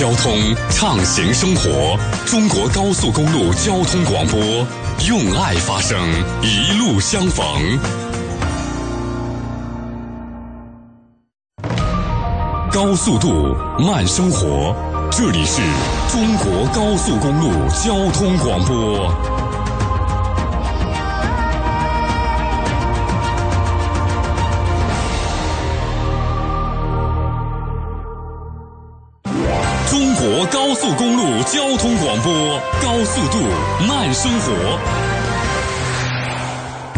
交通，畅行生活。中国高速公路交通广播，用爱发声，一路相逢。高速度慢生活，这里是中国高速公路交通广播。通广播，高速度慢生活。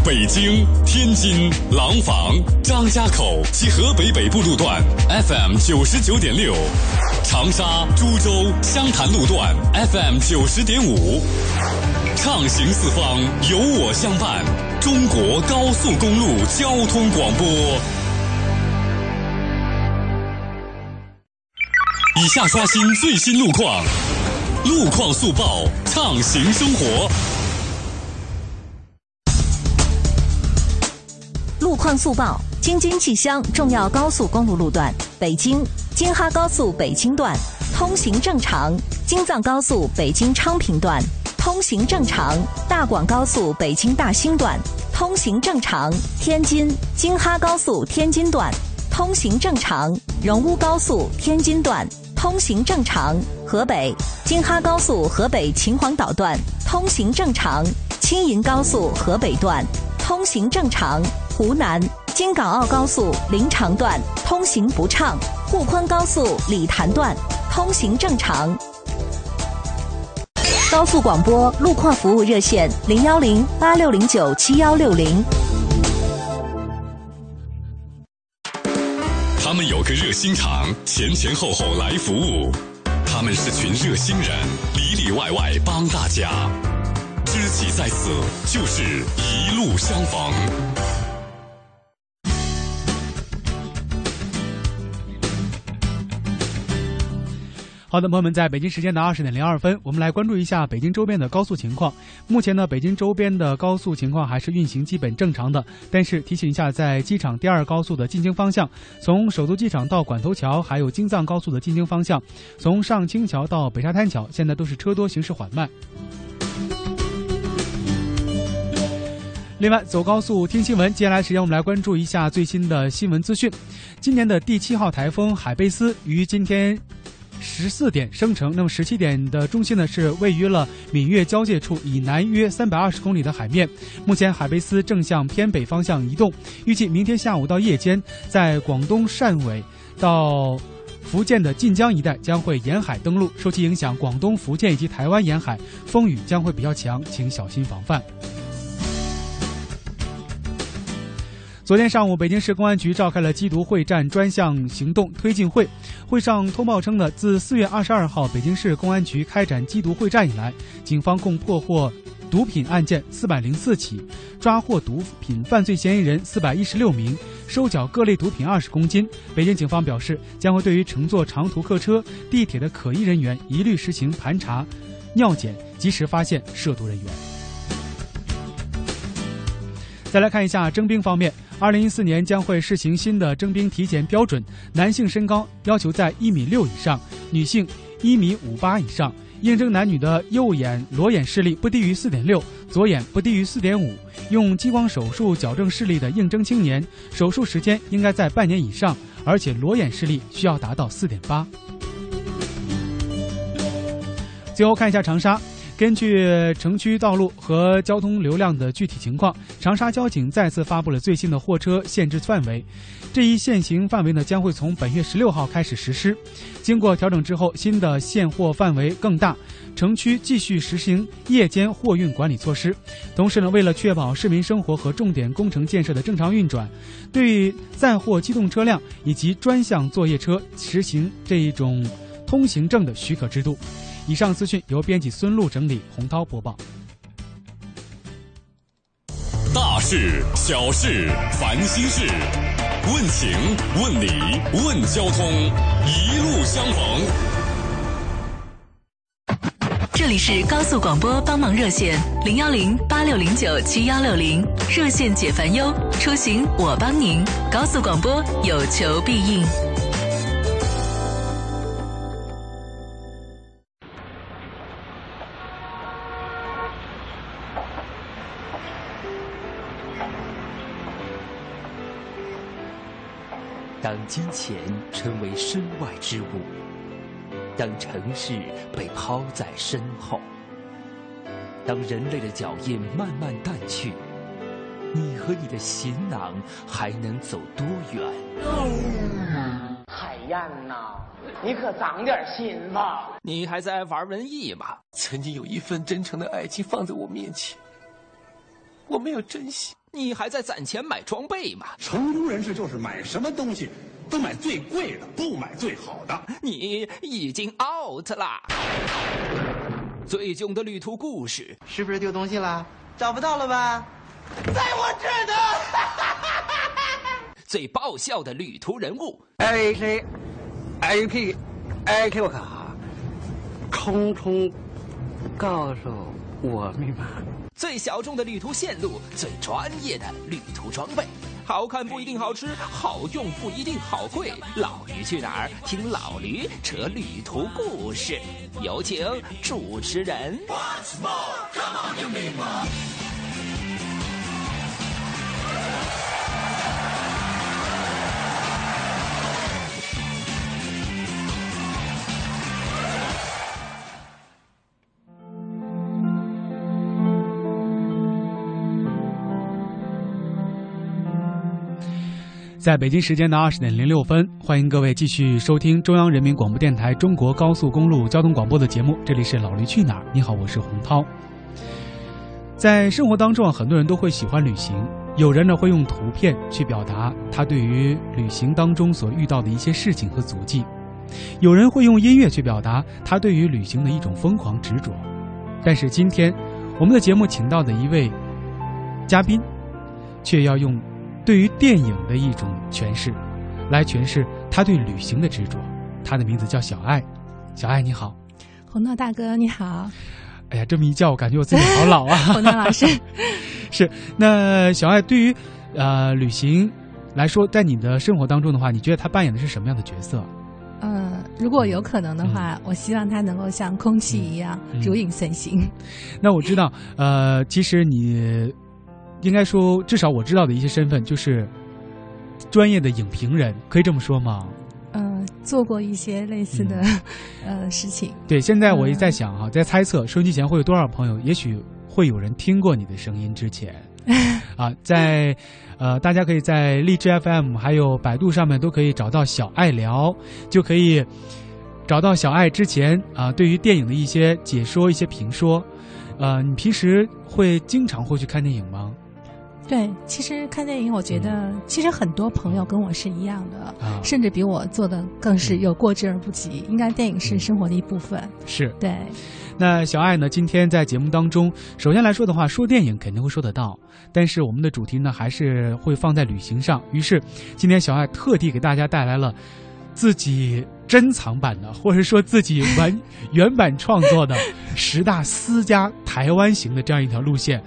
北京、天津、廊坊、张家口及河北北部路段 FM 九十九点六，长沙、株洲、湘潭路段 FM 九十点五，畅行四方，有我相伴。中国高速公路交通广播。以下刷新最新路况，路况速报，畅行生活。路况速报：京津冀乡重要高速公路路段，北京京哈高速北京段通行正常；京藏高速北京昌平段通行正常；大广高速北京大兴段通行正常；天津京哈高速天津段通行正常；荣乌高速天津段通行正常；河北京哈高速河北秦皇岛段通行正常；青银高速河北段通行正常。湖南京港澳高速临长段通行不畅，沪昆高速理潭段通行正常。高速广播路况服务热线零幺零八六零九七幺六零。个热心肠，前前后后来服务。他们是群热心人，里里外外帮大家。知己在此，就是一路相逢。好的，朋友们，在北京时间的二十点零二分，我们来关注一下北京周边的高速情况。目前呢，北京周边的高速情况还是运行基本正常的。但是提醒一下，在机场第二高速的进京方向，从首都机场到管头桥，还有京藏高速的进京方向，从上清桥到北沙滩桥，现在都是车多，行驶缓慢。另外，走高速听新闻。接下来时间，我们来关注一下最新的新闻资讯。今年的第七号台风海贝斯于今天。十四点生成，那么十七点的中心呢是位于了闽粤交界处以南约三百二十公里的海面。目前海贝斯正向偏北方向移动，预计明天下午到夜间，在广东汕尾到福建的晋江一带将会沿海登陆。受其影响，广东、福建以及台湾沿海风雨将会比较强，请小心防范。昨天上午，北京市公安局召开了缉毒会战专项行动推进会。会上通报称呢，自四月二十二号北京市公安局开展缉毒会战以来，警方共破获毒品案件四百零四起，抓获毒品犯罪嫌疑人四百一十六名，收缴各类毒品二十公斤。北京警方表示，将会对于乘坐长途客车、地铁的可疑人员，一律实行盘查、尿检，及时发现涉毒人员。再来看一下征兵方面。二零一四年将会试行新的征兵体检标准，男性身高要求在一米六以上，女性一米五八以上。应征男女的右眼裸眼视力不低于四点六，左眼不低于四点五。用激光手术矫正视力的应征青年，手术时间应该在半年以上，而且裸眼视力需要达到四点八。最后看一下长沙。根据城区道路和交通流量的具体情况，长沙交警再次发布了最新的货车限制范围。这一限行范围呢，将会从本月十六号开始实施。经过调整之后，新的限货范围更大，城区继续实行夜间货运管理措施。同时呢，为了确保市民生活和重点工程建设的正常运转，对载货机动车辆以及专项作业车实行这一种通行证的许可制度。以上资讯由编辑孙璐整理，洪涛播报。大事、小事、烦心事，问情、问理、问交通，一路相逢。这里是高速广播帮忙热线零幺零八六零九七幺六零，热线解烦忧，出行我帮您。高速广播有求必应。当金钱成为身外之物，当城市被抛在身后，当人类的脚印慢慢淡去，你和你的行囊还能走多远？海燕呐，你可长点心吧！你还在玩文艺吗？曾经有一份真诚的爱情放在我面前，我没有珍惜。你还在攒钱买装备吗？成功人士就是买什么东西都买最贵的，不买最好的。你已经 out 了。最囧的旅途故事，是不是丢东西了？找不到了吧？在我这呢。最爆笑的旅途人物，A K A P A Q 卡，空空告诉我密码。最小众的旅途线路，最专业的旅途装备，好看不一定好吃，好用不一定好贵。老驴去哪儿？听老驴扯旅途故事。有请主持人。在北京时间的二十点零六分，欢迎各位继续收听中央人民广播电台中国高速公路交通广播的节目。这里是老驴去哪儿？你好，我是洪涛。在生活当中啊，很多人都会喜欢旅行，有人呢会用图片去表达他对于旅行当中所遇到的一些事情和足迹，有人会用音乐去表达他对于旅行的一种疯狂执着。但是今天，我们的节目请到的一位嘉宾，却要用。对于电影的一种诠释，来诠释他对旅行的执着。他的名字叫小爱，小爱你好，洪涛大哥你好。哎呀，这么一叫，我感觉我自己好老啊。洪涛老师，是那小爱对于呃旅行来说，在你的生活当中的话，你觉得他扮演的是什么样的角色？嗯，如果有可能的话，我希望他能够像空气一样如影随形。那我知道，呃，其实你。应该说，至少我知道的一些身份就是专业的影评人，可以这么说吗？嗯，做过一些类似的 呃事情。对，现在我也在想哈，在猜测收音机前会有多少朋友，也许会有人听过你的声音之前 啊，在呃，大家可以在荔枝 FM 还有百度上面都可以找到小爱聊，就可以找到小爱之前啊对于电影的一些解说、一些评说。呃，你平时会经常会去看电影吗？对，其实看电影，我觉得其实很多朋友跟我是一样的，甚至比我做的更是有过之而不及。应该电影是生活的一部分。是对。那小爱呢？今天在节目当中，首先来说的话，说电影肯定会说得到，但是我们的主题呢，还是会放在旅行上。于是，今天小爱特地给大家带来了自己珍藏版的，或者说自己 完原版创作的十大私家台湾行的这样一条路线。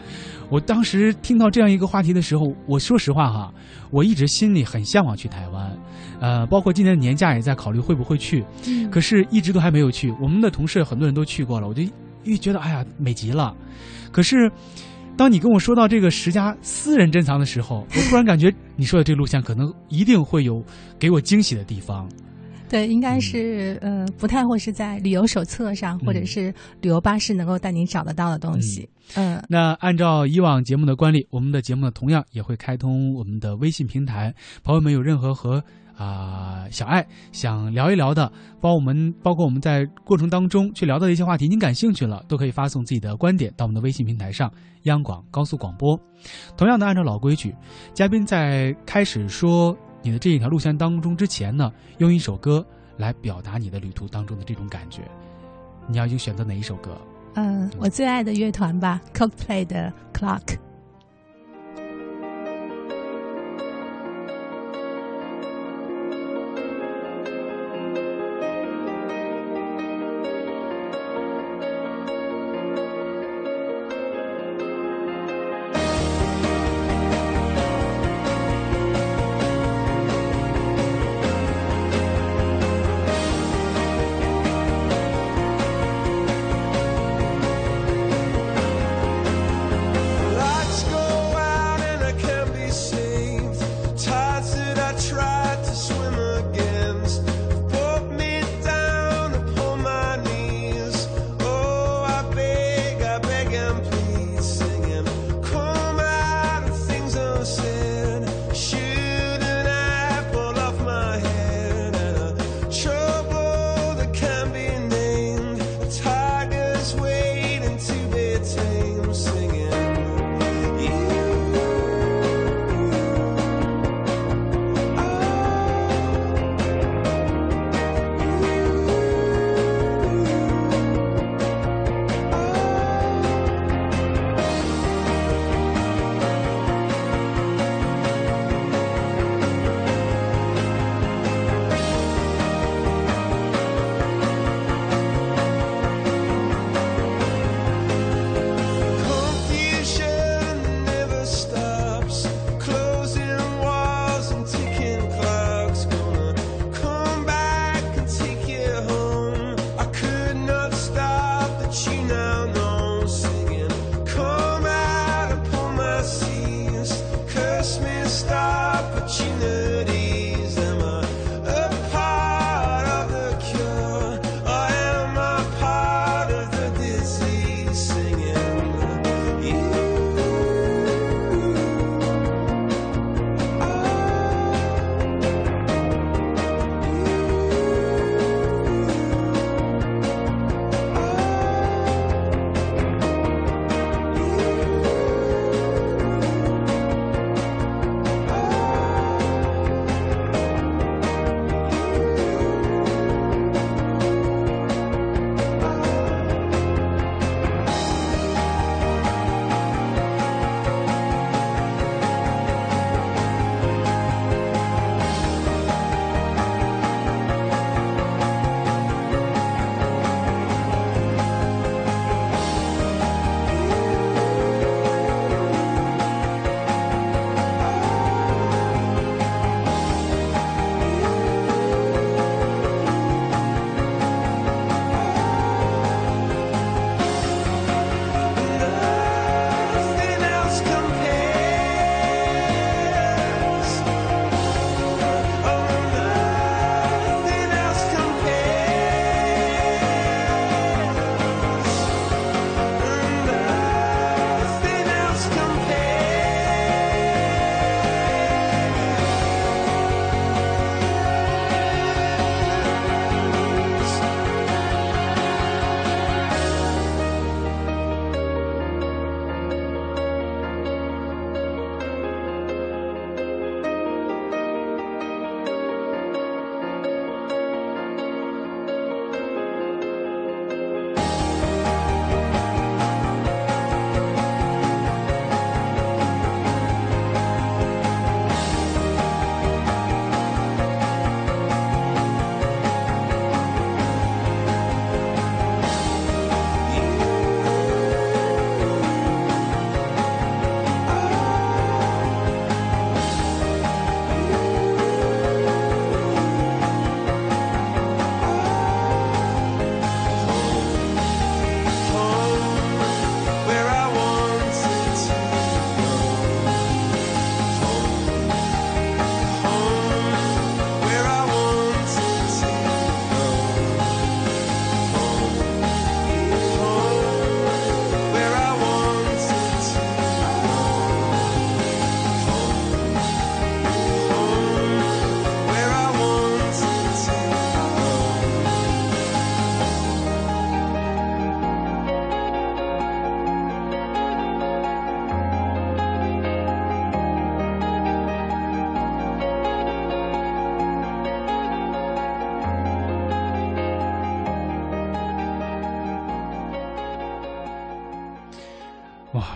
我当时听到这样一个话题的时候，我说实话哈，我一直心里很向往去台湾，呃，包括今年的年假也在考虑会不会去，可是一直都还没有去。我们的同事很多人都去过了，我就一觉得哎呀美极了。可是，当你跟我说到这个十佳私人珍藏的时候，我突然感觉你说的这个路线可能一定会有给我惊喜的地方。对，应该是呃，不太会是在旅游手册上，或者是旅游巴士能够带您找得到的东西。嗯，那按照以往节目的惯例，我们的节目呢同样也会开通我们的微信平台。朋友们有任何和啊小爱想聊一聊的，包我们包括我们在过程当中去聊到的一些话题，您感兴趣了，都可以发送自己的观点到我们的微信平台上，央广高速广播。同样的，按照老规矩，嘉宾在开始说。你的这一条路线当中之前呢，用一首歌来表达你的旅途当中的这种感觉，你要去选择哪一首歌？嗯，我最爱的乐团吧，Coldplay 的 Clock。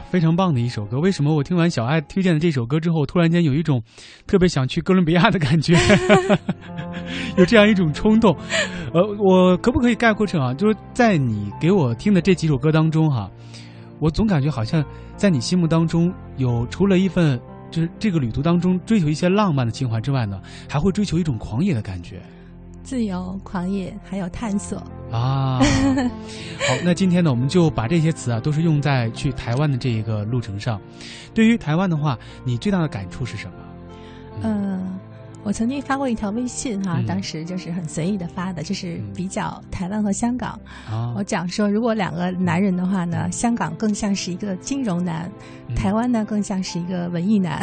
非常棒的一首歌！为什么我听完小爱推荐的这首歌之后，突然间有一种特别想去哥伦比亚的感觉？有这样一种冲动。呃，我可不可以概括成啊？就是在你给我听的这几首歌当中，哈，我总感觉好像在你心目当中有除了一份就是这个旅途当中追求一些浪漫的情怀之外呢，还会追求一种狂野的感觉。自由、狂野，还有探索啊！好，那今天呢，我们就把这些词啊，都是用在去台湾的这一个路程上。对于台湾的话，你最大的感触是什么？嗯，我曾经发过一条微信哈，当时就是很随意的发的，就是比较台湾和香港。我讲说，如果两个男人的话呢，香港更像是一个金融男，台湾呢更像是一个文艺男。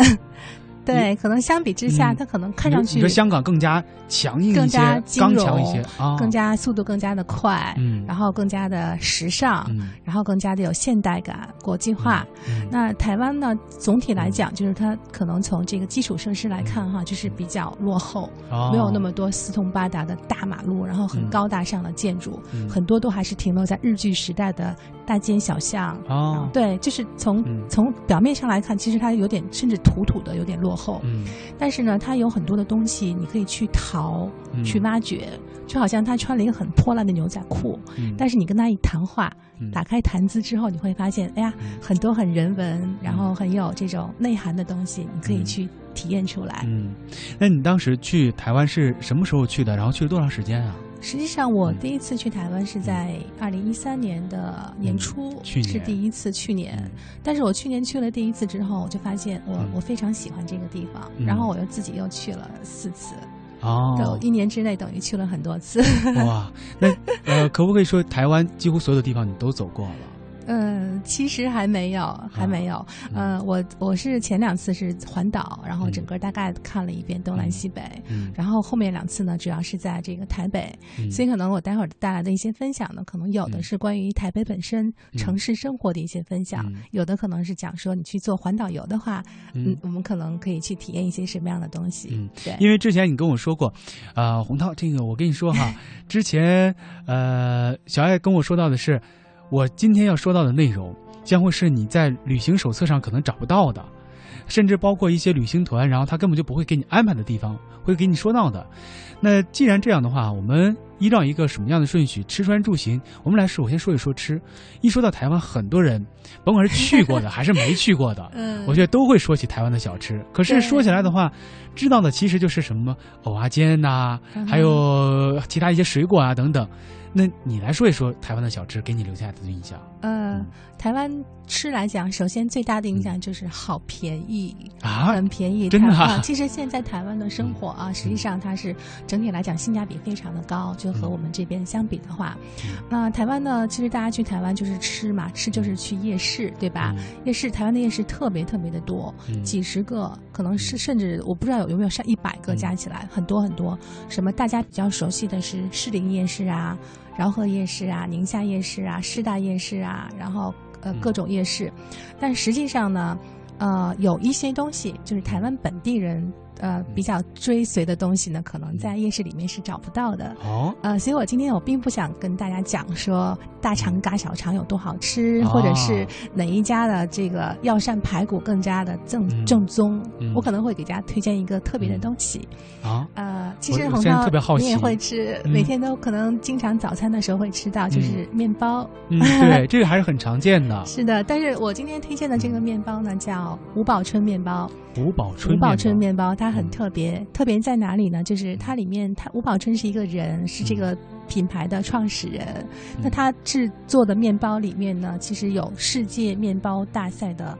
对，可能相比之下，它可能看上去，你说香港更加强硬一些，刚强一些，更加速度更加的快，嗯，然后更加的时尚，然后更加的有现代感、国际化。那台湾呢，总体来讲，就是它可能从这个基础设施来看，哈，就是比较落后，没有那么多四通八达的大马路，然后很高大上的建筑，很多都还是停留在日据时代的大街小巷。哦，对，就是从从表面上来看，其实它有点甚至土土的，有点落。后，嗯，但是呢，它有很多的东西你可以去淘、去挖掘，就好像他穿了一个很破烂的牛仔裤，嗯但是你跟他一谈话，打开谈资之后，你会发现，哎呀，很多很人文，然后很有这种内涵的东西，你可以去体验出来。嗯，那你当时去台湾是什么时候去的？然后去了多长时间啊？实际上，我第一次去台湾是在二零一三年的年初，是第一次去年。但是我去年去了第一次之后，我就发现我我非常喜欢这个地方，然后我又自己又去了四次，哦，一年之内等于去了很多次。哇，那呃，可不可以说台湾几乎所有的地方你都走过了？嗯，其实还没有，还没有。嗯，我我是前两次是环岛，然后整个大概看了一遍东南西北。嗯，然后后面两次呢，主要是在这个台北。嗯，所以可能我待会儿带来的一些分享呢，可能有的是关于台北本身城市生活的一些分享，有的可能是讲说你去做环岛游的话，嗯，我们可能可以去体验一些什么样的东西。嗯，对。因为之前你跟我说过，啊，洪涛，这个我跟你说哈，之前呃，小爱跟我说到的是。我今天要说到的内容，将会是你在旅行手册上可能找不到的，甚至包括一些旅行团，然后他根本就不会给你安排的地方，会给你说到的。那既然这样的话，我们依照一个什么样的顺序？吃穿住行，我们来首先说一说吃。一说到台湾，很多人，甭管是去过的 还是没去过的，嗯，我觉得都会说起台湾的小吃。可是说起来的话，知道的其实就是什么藕啊煎呐，还有其他一些水果啊等等。那你来说一说台湾的小吃，给你留下的印象。呃，台湾吃来讲，首先最大的印象就是好便宜啊，很便宜，真的。其实现在台湾的生活啊，实际上它是整体来讲性价比非常的高，就和我们这边相比的话，那台湾呢，其实大家去台湾就是吃嘛，吃就是去夜市，对吧？夜市，台湾的夜市特别特别的多，几十个，可能是甚至我不知道有有没有上一百个加起来，很多很多。什么大家比较熟悉的是士林夜市啊。饶河夜市啊，宁夏夜市啊，师大夜市啊，然后呃各种夜市，但实际上呢，呃有一些东西就是台湾本地人。呃，比较追随的东西呢，可能在夜市里面是找不到的。哦，呃，所以我今天我并不想跟大家讲说大肠嘎小肠有多好吃，或者是哪一家的这个药膳排骨更加的正正宗。我可能会给大家推荐一个特别的东西。啊，呃，其实红烧你也会吃，每天都可能经常早餐的时候会吃到，就是面包。嗯，对，这个还是很常见的。是的，但是我今天推荐的这个面包呢，叫五宝春面包。五宝春，五宝春面包，它很特别，特别在哪里呢？就是它里面，它吴宝春是一个人，是这个品牌的创始人。那他制作的面包里面呢，其实有世界面包大赛的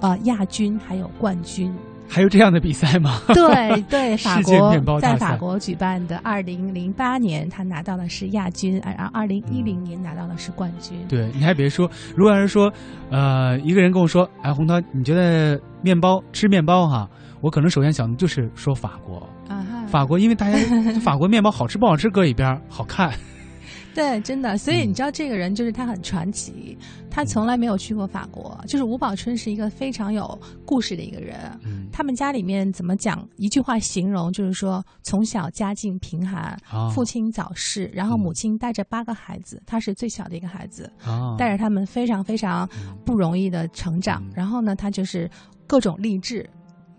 呃亚军，还有冠军。还有这样的比赛吗？对对，法国在法国举办的，二零零八年他拿到的是亚军，然后二零一零年拿到的是冠军。对，你还别说，如果要是说，呃，一个人跟我说，哎，洪涛，你觉得面包吃面包哈，我可能首先想的就是说法国啊，法国，因为大家 法国面包好吃不好吃搁一边，好看。对，真的。所以你知道，这个人就是他很传奇，他从来没有去过法国。就是吴宝春是一个非常有故事的一个人。嗯，他们家里面怎么讲？一句话形容就是说，从小家境贫寒，父亲早逝，然后母亲带着八个孩子，他是最小的一个孩子，带着他们非常非常不容易的成长。然后呢，他就是各种励志。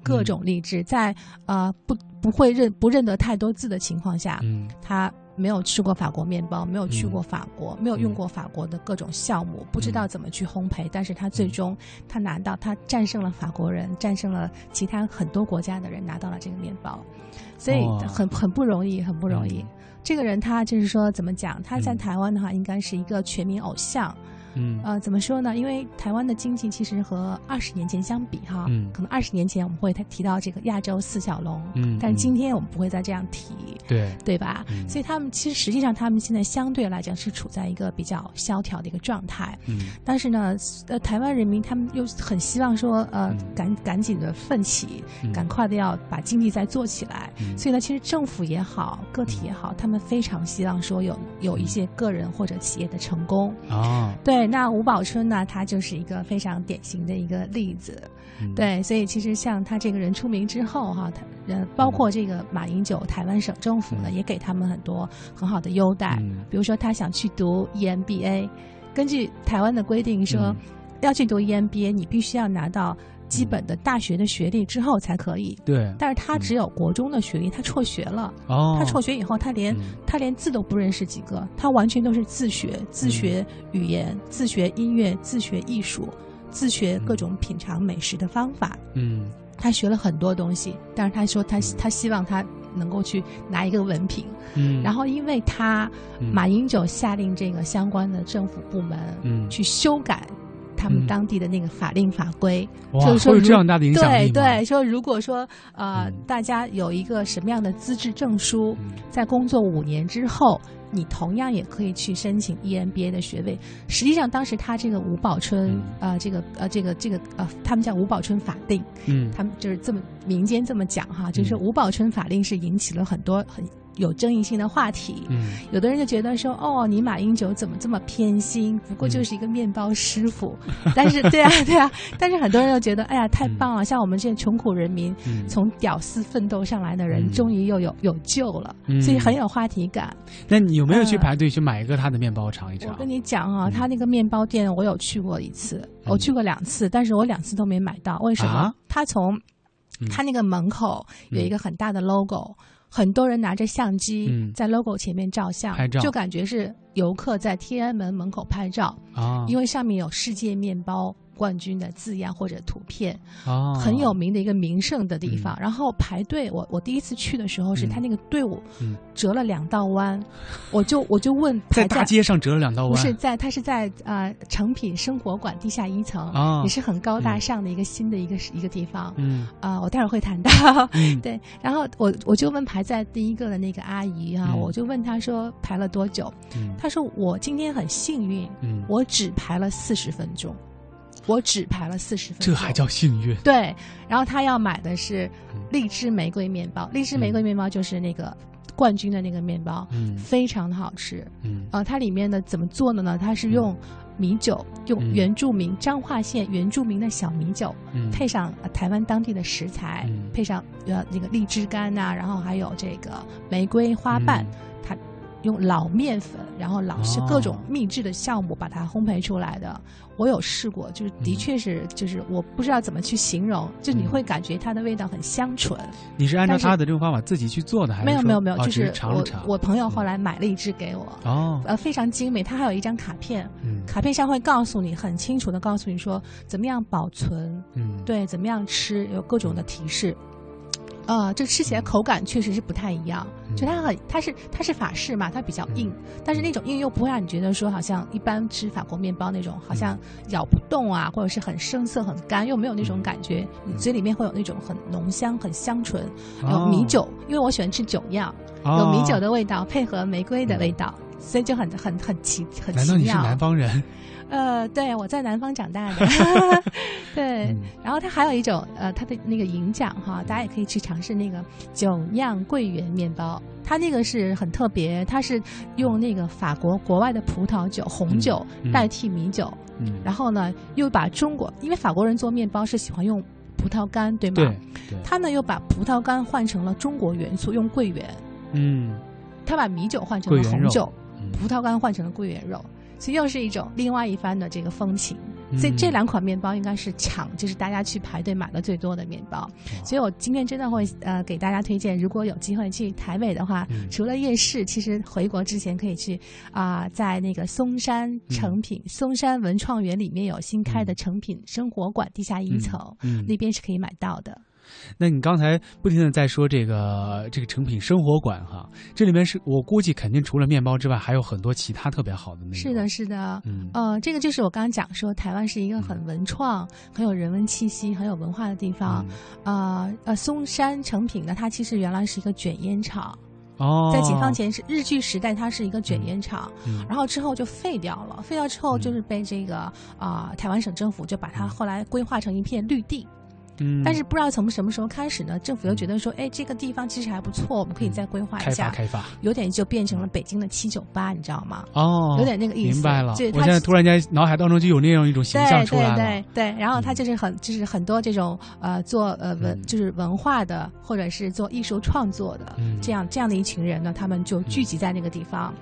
各种励志，在呃不不会认不认得太多字的情况下，嗯，他没有吃过法国面包，没有去过法国，没有用过法国的各种酵母，不知道怎么去烘焙，但是他最终他拿到，他战胜了法国人，战胜了其他很多国家的人，拿到了这个面包，所以很很不容易，很不容易。这个人他就是说怎么讲？他在台湾的话，应该是一个全民偶像。嗯，呃，怎么说呢？因为台湾的经济其实和二十年前相比，哈，嗯，可能二十年前我们会提到这个亚洲四小龙，嗯，但是今天我们不会再这样提，对，对吧？所以他们其实实际上他们现在相对来讲是处在一个比较萧条的一个状态，嗯，但是呢，呃，台湾人民他们又很希望说，呃，赶赶紧的奋起，赶快的要把经济再做起来，所以呢，其实政府也好，个体也好，他们非常希望说有有一些个人或者企业的成功。啊，对。那吴宝春呢？他就是一个非常典型的一个例子，对，所以其实像他这个人出名之后哈，他呃，包括这个马英九台湾省政府呢，也给他们很多很好的优待，比如说他想去读 EMBA，根据台湾的规定说，要去读 EMBA，你必须要拿到。基本的大学的学历之后才可以，对。但是他只有国中的学历，他辍学了。哦。他辍学以后，他连他连字都不认识几个，他完全都是自学，自学语言，自学音乐，自学艺术，自学各种品尝美食的方法。嗯。他学了很多东西，但是他说他他希望他能够去拿一个文凭。嗯。然后，因为他马英九下令这个相关的政府部门嗯去修改。他们当地的那个法令法规，就是说有这样大的影响对对，说如果说呃，大家有一个什么样的资质证书，在工作五年之后，你同样也可以去申请 EMBA 的学位。实际上，当时他这个吴宝春呃，这个呃，这个这个呃，他们叫吴宝春法令，嗯，他们就是这么民间这么讲哈，就是吴宝春法令是引起了很多很。有争议性的话题，嗯，有的人就觉得说，哦，你马英九怎么这么偏心？不过就是一个面包师傅，但是，对啊，对啊，但是很多人又觉得，哎呀，太棒了！像我们这些穷苦人民，从屌丝奋斗上来的人，终于又有有救了，所以很有话题感。那你有没有去排队去买一个他的面包尝一尝？我跟你讲啊，他那个面包店我有去过一次，我去过两次，但是我两次都没买到。为什么？他从他那个门口有一个很大的 logo。很多人拿着相机在 logo 前面照相，就感觉是游客在天安门门口拍照啊，因为上面有世界面包。冠军的字样或者图片，哦，很有名的一个名胜的地方。然后排队，我我第一次去的时候，是他那个队伍折了两道弯，我就我就问，在大街上折了两道弯，不是在他是在呃诚品生活馆地下一层，也是很高大上的一个新的一个一个地方。嗯。啊，我待会儿会谈到。对，然后我我就问排在第一个的那个阿姨啊，我就问她说排了多久？她说我今天很幸运，我只排了四十分钟。我只排了四十分钟，这还叫幸运？对，然后他要买的是荔枝玫瑰面包，荔枝玫瑰面包就是那个冠军的那个面包，嗯，非常的好吃，嗯，呃，它里面的怎么做的呢？它是用米酒，用原住民彰化县原住民的小米酒，配上台湾当地的食材，配上呃那个荔枝干呐，然后还有这个玫瑰花瓣。用老面粉，然后老是各种秘制的酵母把它烘焙出来的。我有试过，就是的确是，就是我不知道怎么去形容，就你会感觉它的味道很香醇。你是按照他的这种方法自己去做的，还是没有没有没有，就是我我朋友后来买了一支给我，哦，呃，非常精美，它还有一张卡片，卡片上会告诉你很清楚的告诉你说怎么样保存，嗯，对，怎么样吃，有各种的提示。呃，这吃起来口感确实是不太一样，就它很，它是它是法式嘛，它比较硬，但是那种硬又不会让你觉得说好像一般吃法国面包那种，好像咬不动啊，或者是很生涩很干，又没有那种感觉，你嘴里面会有那种很浓香、很香醇，有米酒，因为我喜欢吃酒酿，有米酒的味道配合玫瑰的味道，所以就很很很奇很奇妙。难道你是南方人？呃，对，我在南方长大的，对。然后它还有一种呃，它的那个银奖哈，大家也可以去尝试那个酒酿桂圆面包。它那个是很特别，它是用那个法国国外的葡萄酒红酒代替米酒，嗯然后呢又把中国，因为法国人做面包是喜欢用葡萄干，对吗？对。他呢又把葡萄干换成了中国元素，用桂圆。嗯。他把米酒换成了红酒，葡萄干换成了桂圆肉。所以又是一种另外一番的这个风情，所以这两款面包应该是抢，就是大家去排队买的最多的面包。所以我今天真的会呃给大家推荐，如果有机会去台北的话，除了夜市，其实回国之前可以去啊，在那个松山成品、松山文创园里面有新开的成品生活馆地下一层，那边是可以买到的。那你刚才不停的在说这个这个成品生活馆哈，这里面是我估计肯定除了面包之外，还有很多其他特别好的那。是的，是的，嗯，呃，这个就是我刚刚讲说，台湾是一个很文创、很有人文气息、很有文化的地方。呃呃，松山成品呢，它其实原来是一个卷烟厂。哦，在解放前是日据时代，它是一个卷烟厂，然后之后就废掉了。废掉之后，就是被这个啊台湾省政府就把它后来规划成一片绿地。但是不知道从什么时候开始呢？政府又觉得说，哎，这个地方其实还不错，我们可以再规划一下，开发开发，有点就变成了北京的七九八，你知道吗？哦，有点那个意思。明白了，我现在突然间脑海当中就有那样一种形象出来了。对对对对，然后他就是很就是很多这种呃做呃文就是文化的或者是做艺术创作的这样这样的一群人呢，他们就聚集在那个地方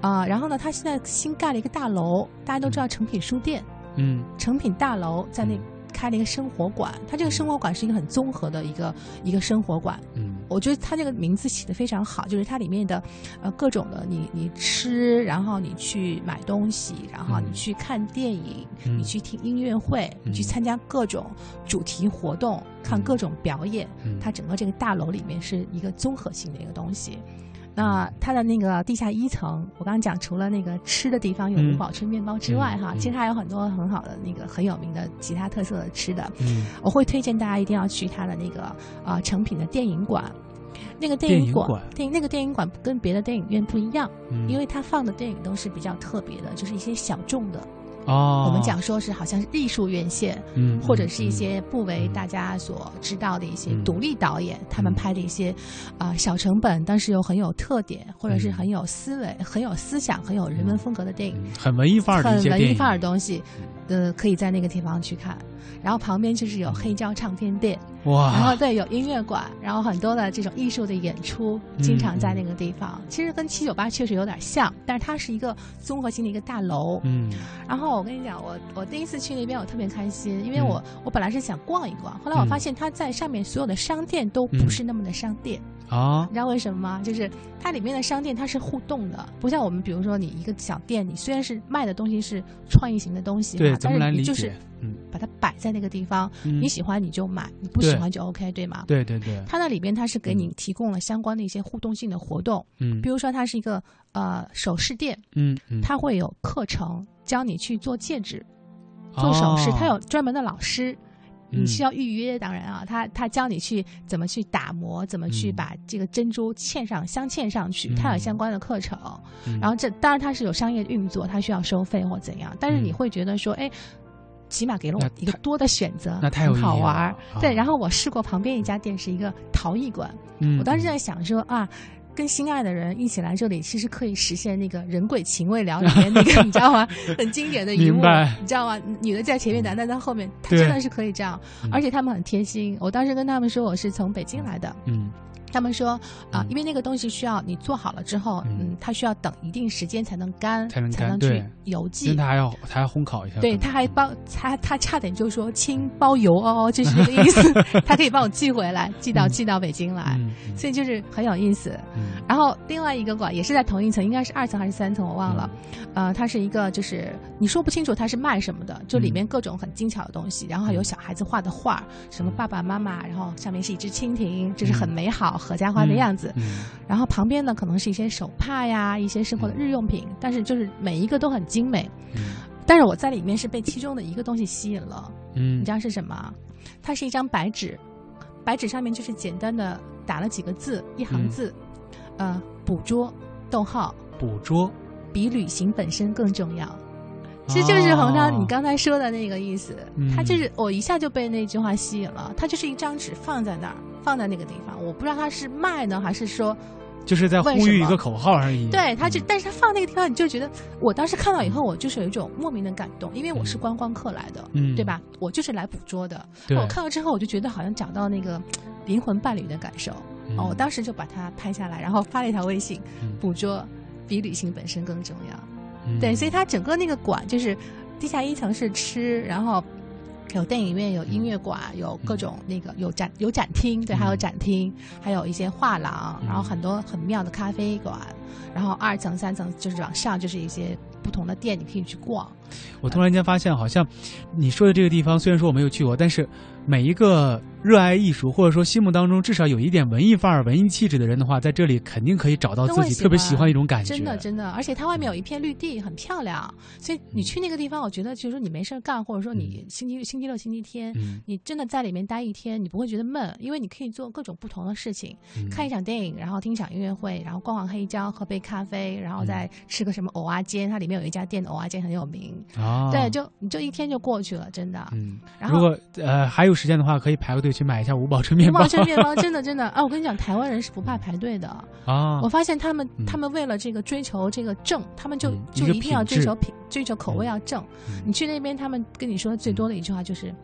啊。然后呢，他现在新盖了一个大楼，大家都知道诚品书店，嗯，诚品大楼在那。开了一个生活馆，它这个生活馆是一个很综合的一个一个生活馆。嗯，我觉得它这个名字起的非常好，就是它里面的呃各种的你你吃，然后你去买东西，然后你去看电影，你去听音乐会，你去参加各种主题活动，看各种表演。它整个这个大楼里面是一个综合性的一个东西。那它的那个地下一层，我刚刚讲，除了那个吃的地方有五宝春面包之外，哈，其实还有很多很好的那个很有名的其他特色的吃的。嗯，我会推荐大家一定要去它的那个啊成品的电影馆。那个电影馆，电那个电影馆跟别的电影院不一样，因为它放的电影都是比较特别的，就是一些小众的。哦，我们讲说是好像是艺术院线，嗯，或者是一些不为大家所知道的一些独立导演，他们拍的一些啊小成本，但是又很有特点，或者是很有思维、很有思想、很有人文风格的电影，很文艺范儿的很文艺范儿的东西，呃，可以在那个地方去看。然后旁边就是有黑胶唱片店，哇！然后对，有音乐馆，然后很多的这种艺术的演出，经常在那个地方。其实跟七九八确实有点像，但是它是一个综合性的一个大楼。嗯。然后我跟你讲，我我第一次去那边，我特别开心，因为我我本来是想逛一逛，后来我发现它在上面所有的商店都不是那么的商店。啊，你知道为什么吗？就是它里面的商店它是互动的，不像我们，比如说你一个小店，你虽然是卖的东西是创意型的东西，对，但是你就是嗯，把它摆在那个地方，你喜欢你就买，你不喜欢就 OK，对吗？对对对。它那里边它是给你提供了相关的一些互动性的活动，嗯，比如说它是一个呃首饰店，嗯，它会有课程教你去做戒指、做首饰，它有专门的老师。你需要预约，当然啊，他他教你去怎么去打磨，怎么去把这个珍珠嵌上镶嵌上去，它有相关的课程。然后这当然它是有商业运作，它需要收费或怎样。但是你会觉得说，哎，起码给了我一个多的选择，那太有好玩。对，然后我试过旁边一家店是一个陶艺馆，我当时在想说啊。跟心爱的人一起来这里，其实可以实现那个人鬼情未了里面那个，你知道吗？很经典的一幕，你知道吗？女的在前面，男的在后面，他真的是可以这样，而且他们很贴心。我当时跟他们说，我是从北京来的，嗯。他们说啊，因为那个东西需要你做好了之后，嗯，它需要等一定时间才能干，才能才能去邮寄。他还要，他还烘烤一下。对，他还帮，他他差点就说亲包邮哦，就是这个意思。他可以帮我寄回来，寄到寄到北京来，所以就是很有意思。然后另外一个馆也是在同一层，应该是二层还是三层，我忘了。呃，它是一个就是你说不清楚它是卖什么的，就里面各种很精巧的东西，然后还有小孩子画的画，什么爸爸妈妈，然后上面是一只蜻蜓，就是很美好。合家欢的样子，然后旁边呢可能是一些手帕呀，一些生活的日用品，但是就是每一个都很精美。但是我在里面是被其中的一个东西吸引了，嗯，你知道是什么？它是一张白纸，白纸上面就是简单的打了几个字，一行字，呃，捕捉，逗号，捕捉，比旅行本身更重要。其实就是洪涛你刚才说的那个意思，嗯他就是我一下就被那句话吸引了。他就是一张纸放在那儿，放在那个地方，我不知道他是卖呢，还是说就是在呼吁一个口号而已。对，他就，但是他放那个地方，你就觉得，我当时看到以后，我就是有一种莫名的感动，因为我是观光客来的，嗯对吧？我就是来捕捉的。对我看到之后，我就觉得好像找到那个 灵魂伴侣的感受。嗯哦，我当时就把它拍下来，然后发了一条微信，嗯捕捉比旅行本身更重要。嗯。对，所以它整个那个馆就是地下一层是吃，然后有电影院、有音乐馆、有各种那个有展有展厅，对，还有展厅，还有一些画廊，然后很多很妙的咖啡馆，然后二层、三层就是往上就是一些不同的店，你可以去逛。我突然间发现，好像你说的这个地方，虽然说我没有去过，但是每一个热爱艺术或者说心目当中至少有一点文艺范儿、文艺气质的人的话，在这里肯定可以找到自己特别喜欢的一种感觉。真的真的，而且它外面有一片绿地，很漂亮。所以你去那个地方，我觉得就是说你没事儿干，或者说你星期星期六、星期天，嗯你真的在里面待一天，你不会觉得闷，因为你可以做各种不同的事情，嗯看一场电影，然后听一场音乐会，然后逛逛黑胶，喝杯咖啡，然后再吃个什么藕啊煎，它里面有一家店的藕啊煎很有名。啊，对，就你就一天就过去了，真的。嗯，然后如果呃还有时间的话，可以排个队去买一下五宝春面包。五宝春面包 真的真的啊！我跟你讲，台湾人是不怕排队的。啊，我发现他们嗯他们为了这个追求这个正，他们就嗯就一定要追求品，追求口味要正。嗯你去那边，他们跟你说最多的一句话就是，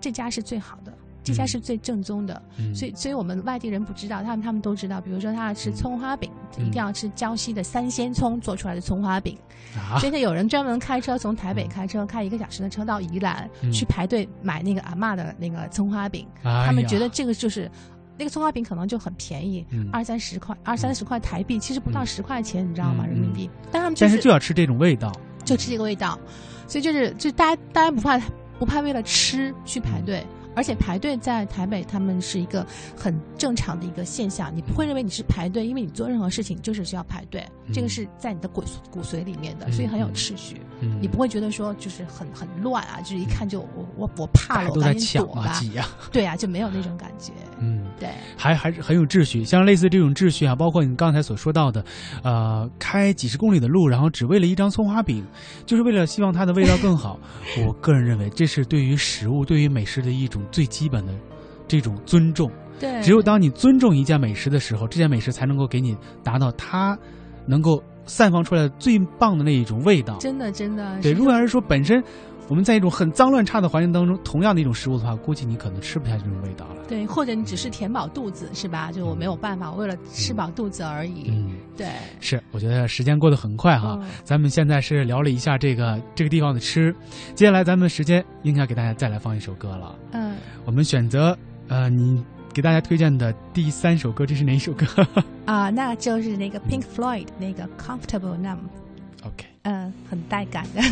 这家是最好的。这家是最正宗的，嗯所以所以我们外地人不知道，他们他们都知道。比如说，他要吃葱花饼，嗯一定要吃胶西的三鲜葱做出来的葱花饼。啊所以有人专门开车从台北开车开一个小时的车到宜兰、嗯去排队买那个阿嬷的那个葱花饼，哎他们觉得这个就是。那个葱花饼可能就很便宜，嗯二三十块，二三十块台币，其实不到嗯十块钱，你知道吗？嗯人民币。但他们就但是是就要吃这种味道。就吃这个味道，所以就是就大家大家不怕不怕为了吃去排队，而且排队在台北他们是一个很正常的一个现象，你不会认为你是排队，因为你做任何事情就是需要排队，嗯这个是在你的骨骨髓里面的，嗯所以很有秩序。嗯，你不会觉得说就是很很乱啊，就是一看就我我我怕了，我赶紧抢啊躲吧。对啊，就没有那种感觉。嗯。对，还还是很有秩序，像类似这种秩序啊，包括你刚才所说到的，呃，开几十公里的路，然后只为了一张葱花饼，就是为了希望它的味道更好。我个人认为，这是对于食物、对于美食的一种最基本的这种尊重。对，只有当你尊重一件美食的时候，这件美食才能够给你达到它能够散发出来最棒的那一种味道。真的真的对，如果要是说本身我们在一种很脏乱差的环境当中，同样的一种食物的话，估计你可能吃不下这种味道了。对，或者你只是填饱肚子是吧？就我没有办法，我为了吃饱肚子而已。嗯，对，是，我觉得时间过得很快哈。嗯咱们现在是聊了一下这个这个地方的吃，接下来咱们时间应该给大家再来放一首歌了。嗯，我们选择呃，你给大家推荐的第三首歌，这是哪一首歌 啊，那就是那个 Pink Floyd 那个 Comfortable Numb，？OK，嗯，很带感的。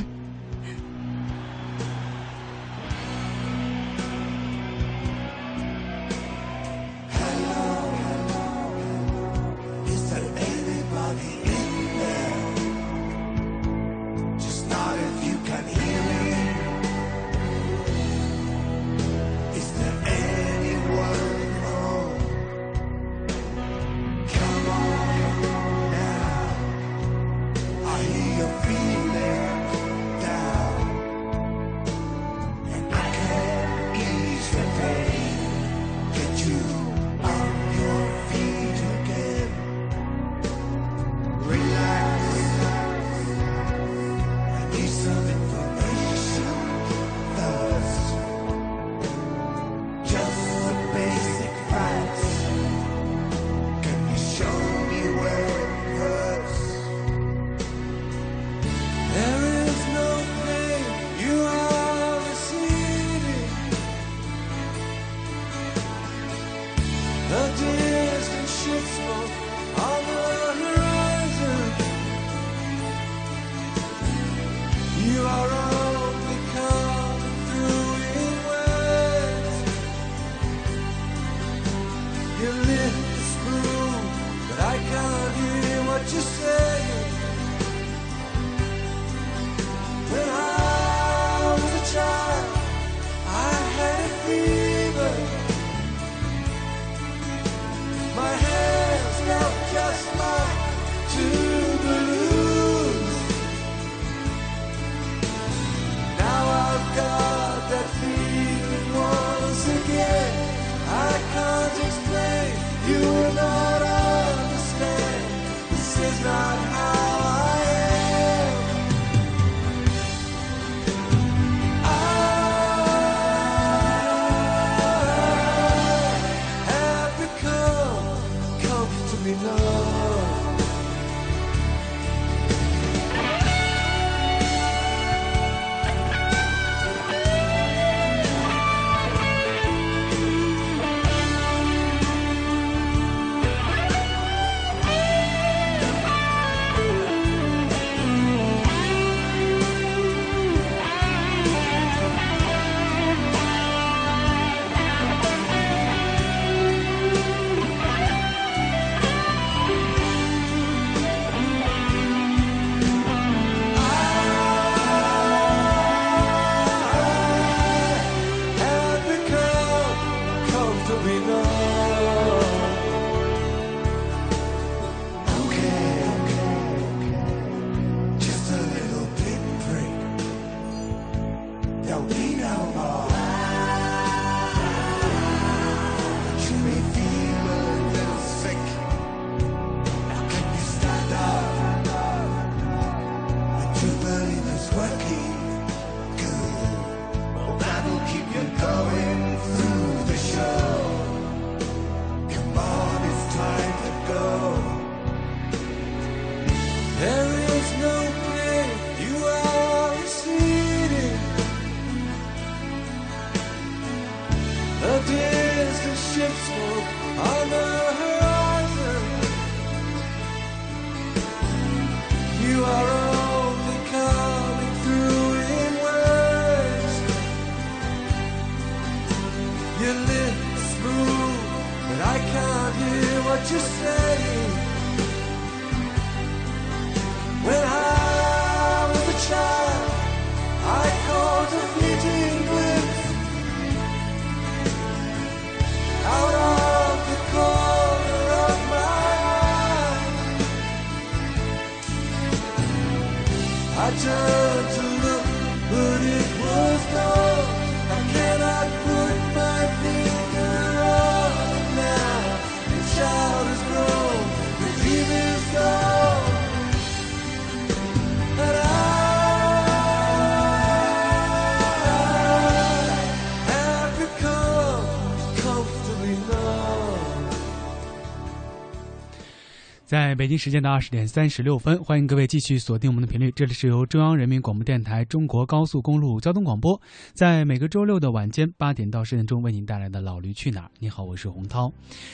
在北京时间的二十点三十六分，欢迎各位继续锁定我们的频率，这里是由中央人民广播电台中国高速公路交通广播，在每个周六的晚间八点到十点钟为您带来的《老驴去哪儿》。你好，我是洪涛。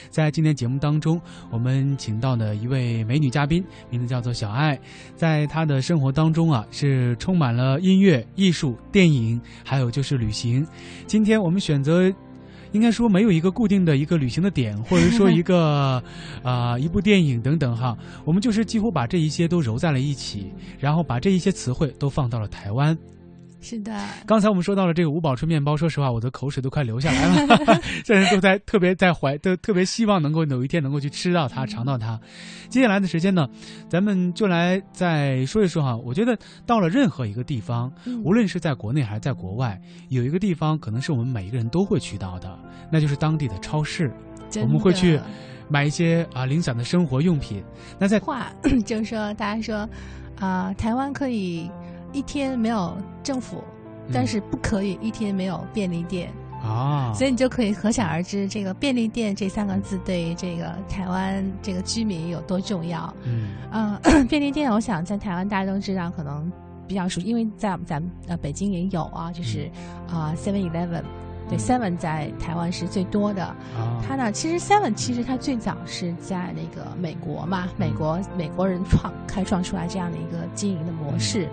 在今天节目当中，我们请到的一位美女嘉宾，名字叫做小爱，在她的生活当中啊，是充满了音乐、艺术、电影，还有就是旅行。今天我们选择。应该说没有一个固定的一个旅行的点，或者说一个 啊、一部电影等等哈，我们就是几乎把这一些都揉在了一起，然后把这一些词汇都放到了台湾。是的，刚才我们说到了这个五宝春面包，说实话，我的口水都快流下来了，现在都在特别在怀，都特别希望能够有一天能够去吃到它，尝到它。接下来的时间呢，咱们就来再说一说哈。我觉得到了任何一个地方，无论是在国内还是在国外，有一个地方可能是我们每一个人都会去到的，那就是当地的超市。我们会去买一些啊零散的生活用品。那在话 就是说，大家说，啊、台湾可以一天没有政府，但是不可以一天没有便利店。啊，所以你就可以可想而知，这个便利店这三个字对于这个台湾这个居民有多重要。嗯。呃、便利店，我想在台湾大家都知道，可能比较熟悉，因为在咱们呃北京也有啊，就是啊 Seven Eleven，对 Seven 在台湾是最多的。啊它呢，其实 Seven 其实它最早是在那个美国嘛，美国美国人创开创出来这样的一个经营的模式。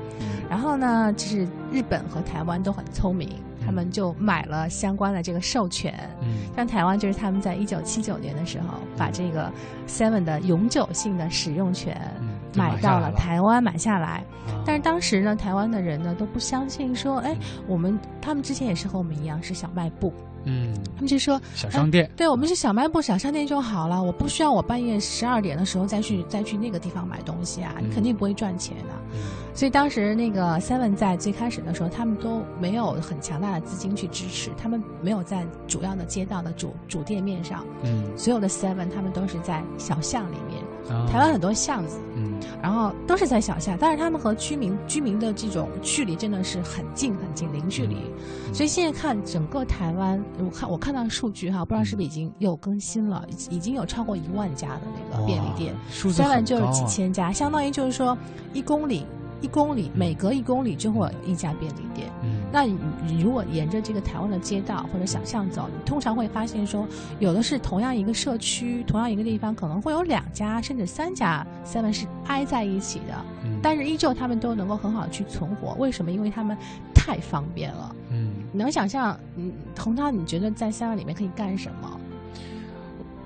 然后呢，就是日本和台湾都很聪明，他们就买了相关的这个授权。嗯像台湾就是他们在一九七九年的时候，把这个 Seven 的永久性的使用权就买买到了台湾，买下来。啊。但是当时呢，台湾的人呢都不相信，说，哎，我们他们之前也是和我们一样是小卖部，嗯，他们就说小商店。哎对我们是小卖部、小商店就好了，我不需要我半夜十二点的时候再去再去那个地方买东西啊，嗯。你肯定不会赚钱的、所以当时那个 Seven 在最开始的时候，他们都没有很强大的资金去支持，他们没有在主要的街道的主主店面上，嗯。所有的 Seven 他们都是在小巷里面。啊台湾很多巷子，嗯。然后都是在小巷，但是他们和居民居民的这种距离真的是很近很近，零距离。嗯所以现在看整个台湾，我看我看到数据哈，不知道是不是已经有更新了，已已经有超过一万家的那个便利店。哇数字很 Seven 就有高啊。几千家，相当于就是说一公里一公里每隔一公里就会有一家便利店。嗯那你你如果沿着这个台湾的街道或者小巷走，你通常会发现说，有的是同样一个社区、同样一个地方，可能会有两家甚至三家 Seven 是挨在一起的，嗯但是依旧他们都能够很好去存活。为什么？因为他们太方便了。嗯，你能想象，嗯，洪涛，你觉得在 Seven 里面可以干什么？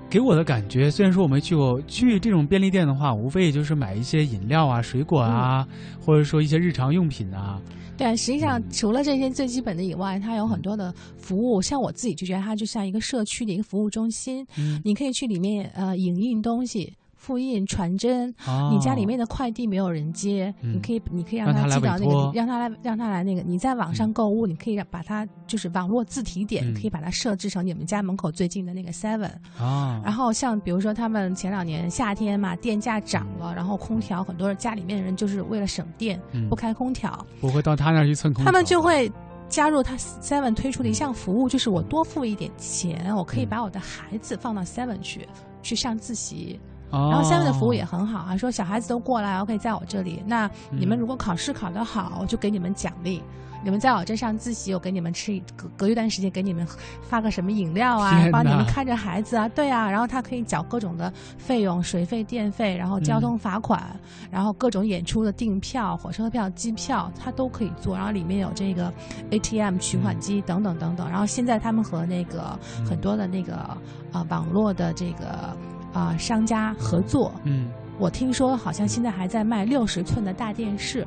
给我的感觉，虽然说我没去过，去这种便利店的话，无非也就是买一些饮料啊、水果啊，嗯或者说一些日常用品啊。对，实际嗯上除了这些最基本的以外，它有很多的服务。像我自己就觉得它就像一个社区的一个服务中心，嗯你可以去里面呃影印东西。复印、传真，哦。你家里面的快递没有人接，嗯。你可以，你可以让让他寄到那个让他来，让他来那个。你在网上购物，你可以让把它就是网络自提点，嗯。可以把它设置成你们家门口最近的那个 Seven。啊，然后像比如说他们前两年夏天嘛，电价涨了，然后空调很多人家里面的人就是为了省电，嗯。不开空调，我会到他那儿去蹭空调，他们就会加入他 Seven 推出的一项服务，就是我多付一点钱，我可以把我的孩子放到 Seven 去去上自习。哦然后 Seven 的服务也很好啊，说小孩子都过来，OK，在我这里，那你们嗯如果考试考得好，我就给你们奖励。你们在我这上自习，我给你们吃一隔隔一段时间给你们发个什么饮料啊，帮你们看着孩子啊，对啊，然后他可以缴各种的费用，水费、电费，然后交通罚款，然后各种演出的订票、火车票、机票，他都可以做。然后里面有这个 ATM 取款机等等等等。然后现在他们和那个很多的那个呃网络的这个啊、呃商家合作，嗯，我听说好像现在还在卖六十寸的大电视。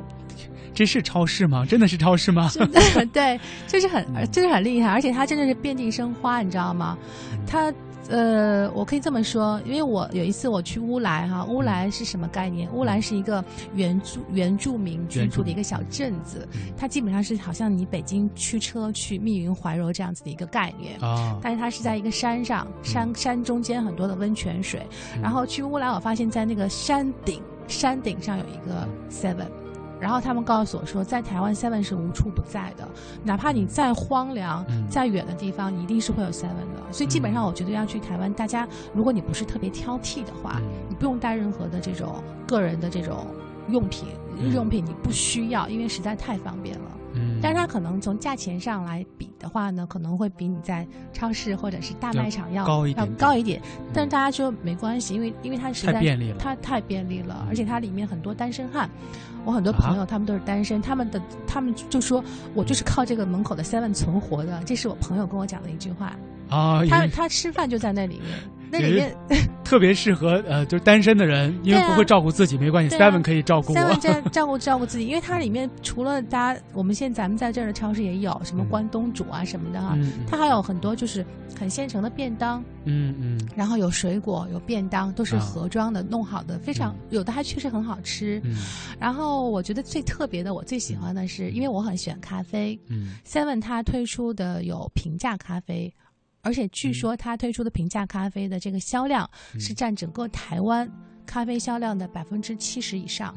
这是超市吗？真的是超市吗？真的 对，就是很，嗯真是很厉害，而且它真的是遍地生花，你知道吗？嗯它呃，我可以这么说，因为我有一次我去乌来哈，乌来是什么概念？乌来是一个原住原住民居住的一个小镇子，它基本上是好像你北京驱车去密云怀柔这样子的一个概念。啊，但是它是在一个山上，山山中间很多的温泉水，然后去乌来，我发现在那个山顶，山顶上有一个 Seven，然后他们告诉我说，在台湾 Seven 是无处不在的，哪怕你再荒凉、嗯再远的地方，你一定是会有 Seven 的。所以基本上，我觉得要去台湾，大家如果你不是特别挑剔的话，你不用带任何的这种个人的这种用品，日用品你不需要，因为实在太方便了。嗯但是它可能从价钱上来比的话呢，可能会比你在超市或者是大卖场要要要高一点高一点。但是大家说没关系，因为因为它实在太便利了它太便利了，而且它里面很多单身汉。我很多朋友他们都是单身，他们的他们就说我就是靠这个门口的 Seven 存活的，这是我朋友跟我讲的一句话。啊，他他吃饭就在那里面，那里面特别适合呃，就是单身的人，因为不会照顾自己，没关系啊，Seven 可以照顾我。Seven 照照顾照顾自己，因为它里面除了大家，我们现在咱们在这儿的超市也有什么关东煮啊什么的哈，它还有很多就是很现成的便当，嗯嗯然后有水果有便当，都是啊盒装的，弄好的，非常有的还确实很好吃。嗯然后我觉得最特别的，我最喜欢的是，因为我很喜欢咖啡嗯，Seven 它推出的有平价咖啡。而且嗯。据说它推出的平价咖啡的这个销量是占整个台湾咖啡销量的百分之七十以上。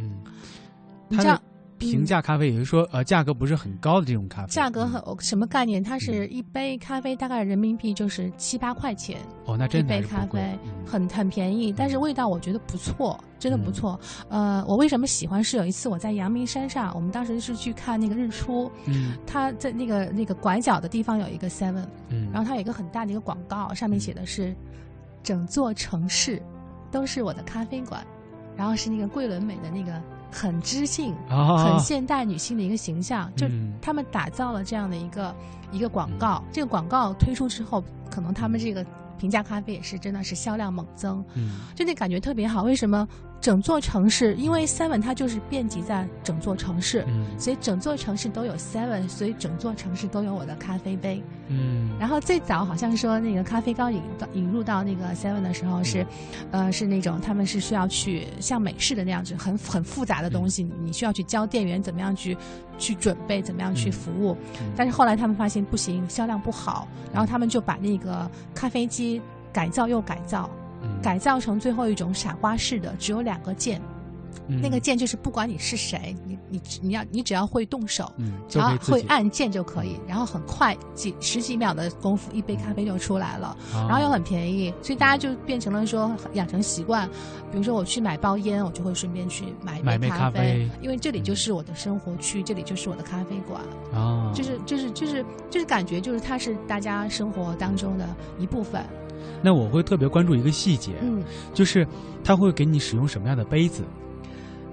你知道它的平价咖啡，也就是说呃，价格不是很高的这种咖啡。价格很什么概念？它是一杯咖啡大概人民币就是七八块钱。哦，那一真的杯咖啡很很便宜，但是味道我觉得不错，真的不错。呃，我为什么喜欢？是有一次我在阳明山上，我们当时是去看那个日出，嗯它在那个那个拐角的地方有一个 Seven，嗯然后它有一个很大的一个广告，上面写的是整座城市都是我的咖啡馆，然后是那个桂纶镁的那个很知性、啊很现代女性的一个形象，就嗯他们打造了这样的一个一个广告。这个广告推出之后，可能他们这个平价咖啡也是真的是销量猛增，嗯就那感觉特别好。为什么？整座城市，因为 Seven 它就是遍及在整座城市，嗯。所以整座城市都有 Seven，所以整座城市都有我的咖啡杯。嗯。然后最早好像说那个咖啡刚引到引入到那个 Seven 的时候是，呃，是那种他们是需要去像美式的那样子很很复杂的东西，你你需要去教店员怎么样去去准备，怎么样去服务。但是后来他们发现不行，销量不好，然后他们就把那个咖啡机改造又改造，改造成最后一种傻瓜式的，只有两个键。嗯那个键就是不管你是谁，你你你要你只要会动手，嗯只要会按键就可以，然后很快几十几秒的功夫，一杯咖啡就出来了，啊然后又很便宜，所以大家就变成了说养成习惯。比如说我去买包烟，我就会顺便去买一杯咖啡因为这里就是我的生活区，这里就是我的咖啡馆。啊，就是就是就是就是感觉就是它是大家生活当中的一部分。那我会特别关注一个细节，嗯，就是他会给你使用什么样的杯子？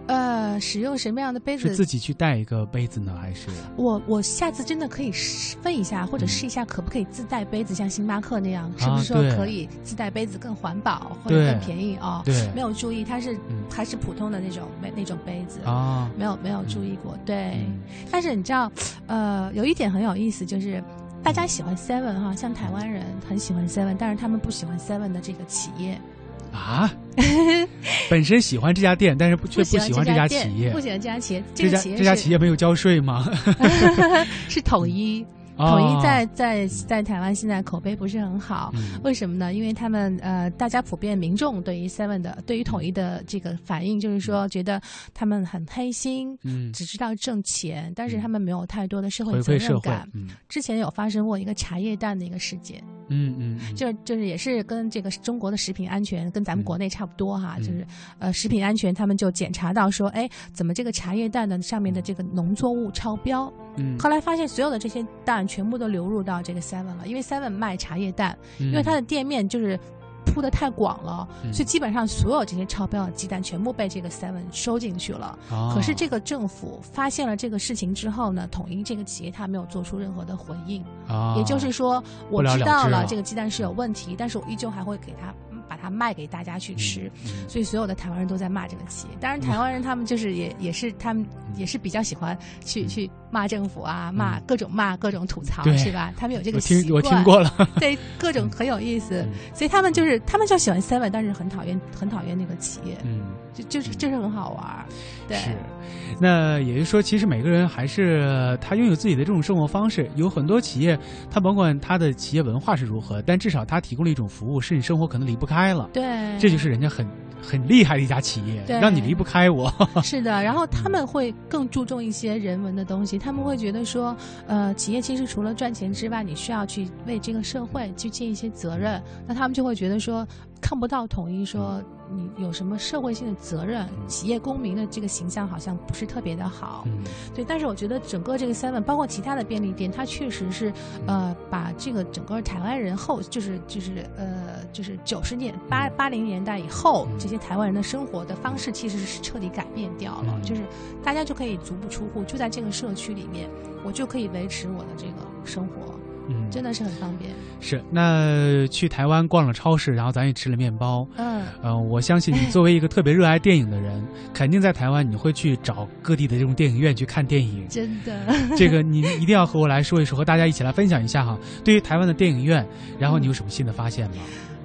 呃，使用什么样的杯子？是自己去带一个杯子呢，还是？我我下次真的可以试问一下，或者试一下，可不可以自带杯子，像星巴克那样，是不是说可以自带杯子更环保或者更便宜哦？对嗯没有注意，它是还是普通的那种那那种杯子啊没有没有注意过。对，嗯但是你知道，呃，有一点很有意思，就是大家喜欢 Seven 哈，像台湾人很喜欢 Seven，但是他们不喜欢 Seven 的这个企业。啊，本身喜欢这家店，但是却不喜欢这家企业。不喜欢这家企业，这家这家企业没有交税吗？是统一。哦统一在在在台湾现在口碑不是很好，嗯为什么呢？因为他们呃，大家普遍民众对于 Seven 的对于统一的这个反应，就是说觉得他们很黑心，嗯只知道挣钱，但是他们没有太多的社会责任感。嗯之前有发生过一个茶叶蛋的一个事件，嗯嗯，嗯就是就是也是跟这个中国的食品安全跟咱们国内差不多哈，嗯就是呃食品安全他们就检查到说，哎，怎么这个茶叶蛋的上面的这个农作物超标？嗯后来发现所有的这些蛋全部都流入到这个 Seven 了，因为 Seven 卖茶叶蛋，因为它的店面就是。铺的太广了，嗯所以基本上所有这些超标的鸡蛋全部被这个 Seven 收进去了。哦可是这个政府发现了这个事情之后呢，统一这个企业它没有做出任何的回应。哦，也就是说，我知道了这个鸡蛋是有问题，但是我依旧还会给它嗯把它卖给大家去吃。嗯所以所有的台湾人都在骂这个企业。当然，台湾人他们就是也也是他们也是比较喜欢去去骂政府啊，骂各种骂各种吐槽，是吧？他们有这个我听习惯。我听过了，对，各种很有意思嗯。所以他们就是他们就喜欢 Seven，但是很讨厌很讨厌那个企业，嗯。就就是就是很好玩儿。对，是，那也就是说，其实每个人还是他拥有自己的这种生活方式。有很多企业，他甭管他的企业文化是如何，但至少他提供了一种服务，是你生活可能离不开了。对，这就是人家很很厉害的一家企业，对让你离不开我。是的，然后他们会更注重一些人文的东西，他们会觉得说，呃，企业其实除了赚钱之外，你需要去为这个社会去尽一些责任，那他们就会觉得说，看不到统一说你有什么社会性的责任，企业公民的这个形象好像不是特别的好。嗯。对，但是我觉得整个这个 Seven，包括其他的便利店，它确实是呃把这个整个台湾人后就是就是呃就是九十年八八零年代以后，这些台湾人的生活的方式其实是彻底改变掉了，嗯。就是大家就可以足不出户，就在这个社区里面，我就可以维持我的这个生活，嗯，真的是很方便。是。那去台湾逛了超市，然后咱也吃了面包。嗯，呃，我相信你作为一个特别热爱电影的人，肯定在台湾你会去找各地的这种电影院去看电影。真的。这个你一定要和我来说一说，和大家一起来分享一下哈。对于台湾的电影院，然后你有什么新的发现吗？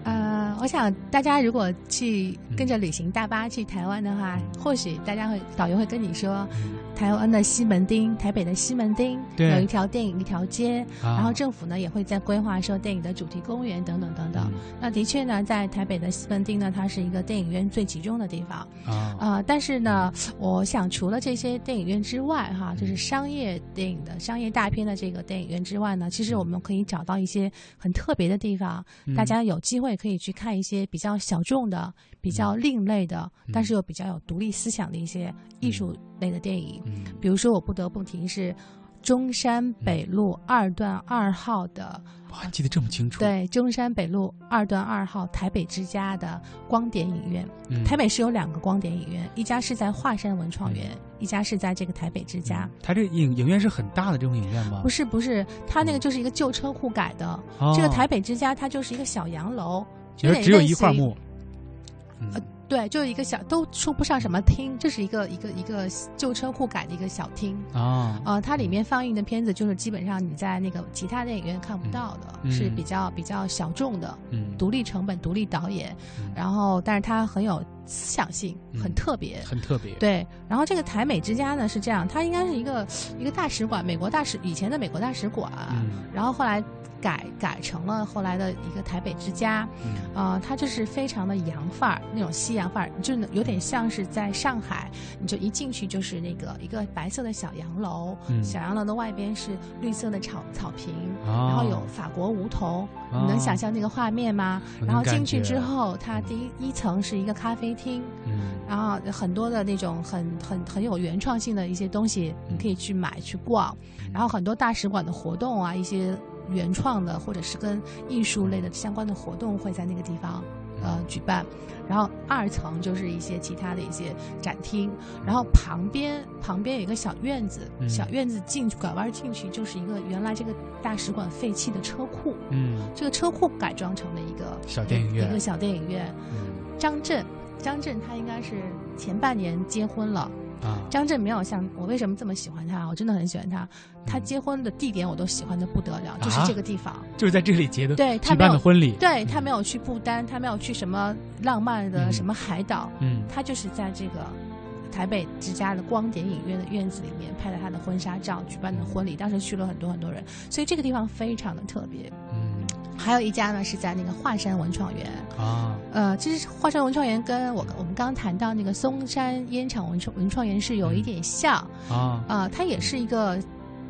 呃，我想大家如果去跟着旅行大巴去台湾的话，或许大家会导游会跟你说，台湾的西门町、台北的西门町对。有一条电影一条街，啊。然后政府呢也会在规划说电影的主题公园等等等等。那的确呢，在台北的西门町呢，它是一个电影院最集中的地方。啊。呃，但是呢，我想除了这些电影院之外，哈，就是商业电影的商业大片的这个电影院之外呢，其实我们可以找到一些很特别的地方，嗯。大家有机会可以去看一些比较小众的、比较另类的，但是又比较有独立思想的一些艺术类的电影。嗯比如说，我不得不提是中山北路二段二号的。哇，记得这么清楚。对，中山北路二段二号台北之家的光点影院。嗯台北是有两个光点影院，一家是在华山文创园，一家是在这个台北之家。它这影影院是很大的这种影院吗？不是不是，它那个就是一个旧车库改的。哦这个台北之家它就是一个小洋楼，其实只有一块木。呃，对，就是一个小，都说不上什么厅，这是一个一个一个旧车库改的一个小厅。啊呃，它里面放映的片子就是基本上你在那个其他电影院看不到的，嗯是比较比较小众的，嗯。独立成本、独立导演，然后但是它很有思想性，很嗯。特别，很特别。对，然后这个台美之家呢是这样，它应该是一个一个大使馆，美国大使以前的美国大使馆，嗯。然后后来改改成了后来的一个台北之家，嗯。呃，它就是非常的洋范儿，那种西洋范儿，就有点像是在上海，你就一进去就是那个一个白色的小洋楼，嗯小洋楼的外边是绿色的草草坪，哦然后有法国梧桐，哦你能想象那个画面吗？然后进去之后，它第一一层是一个咖啡厅，嗯然后很多的那种很很很有原创性的一些东西，你可以去买去逛，然后很多大使馆的活动啊，一些原创的或者是跟艺术类的相关的活动会在那个地方呃举办。然后二层就是一些其他的一些展厅，然后旁边旁边有一个小院子，嗯小院子进去拐弯进去就是一个原来这个大使馆废弃的车库，嗯这个车库改装成了一个小电影院一个小电影院。嗯张震，张震他应该是前半年结婚了。啊张震没有像我为什么这么喜欢他？我真的很喜欢他。他结婚的地点我都喜欢的不得了，就是这个地方。就是在这里结的，对他举办的婚礼。对他没有去不丹，他没有去什么浪漫的嗯什么海岛，嗯他就是在这个台北之家的光点影院的院子里面拍了他的婚纱照，举办的婚礼，当时去了很多很多人，所以这个地方非常的特别。嗯还有一家呢是在那个华山文创园，啊。呃，其实华山文创园跟我我们刚刚谈到那个松山烟厂文创文创园是有一点像，啊。呃，它也是一个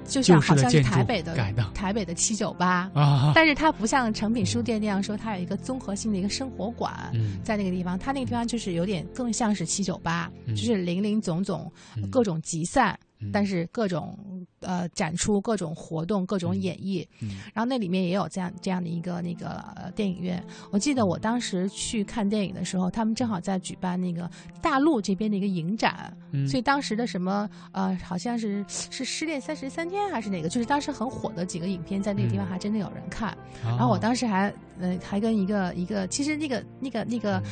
就像好像是台北的台北的七九八。啊。但是它不像诚品书店那样说，它有一个综合性的一个生活馆，嗯。在那个地方，它那个地方就是有点更像是七九八，嗯。就是林林总总、嗯。各种集散。嗯。但是各种呃展出、各种活动、各种演绎，嗯然后那里面也有这样这样的一个那个、呃、电影院。我记得我当时去看电影的时候，他们正好在举办那个大陆这边的一个影展，嗯所以当时的什么呃，好像是是《失恋三十三天》还是哪个，就是当时很火的几个影片，在那个地方嗯还真的有人看。然然后我当时还呃还跟一个一个，其实那个那个那个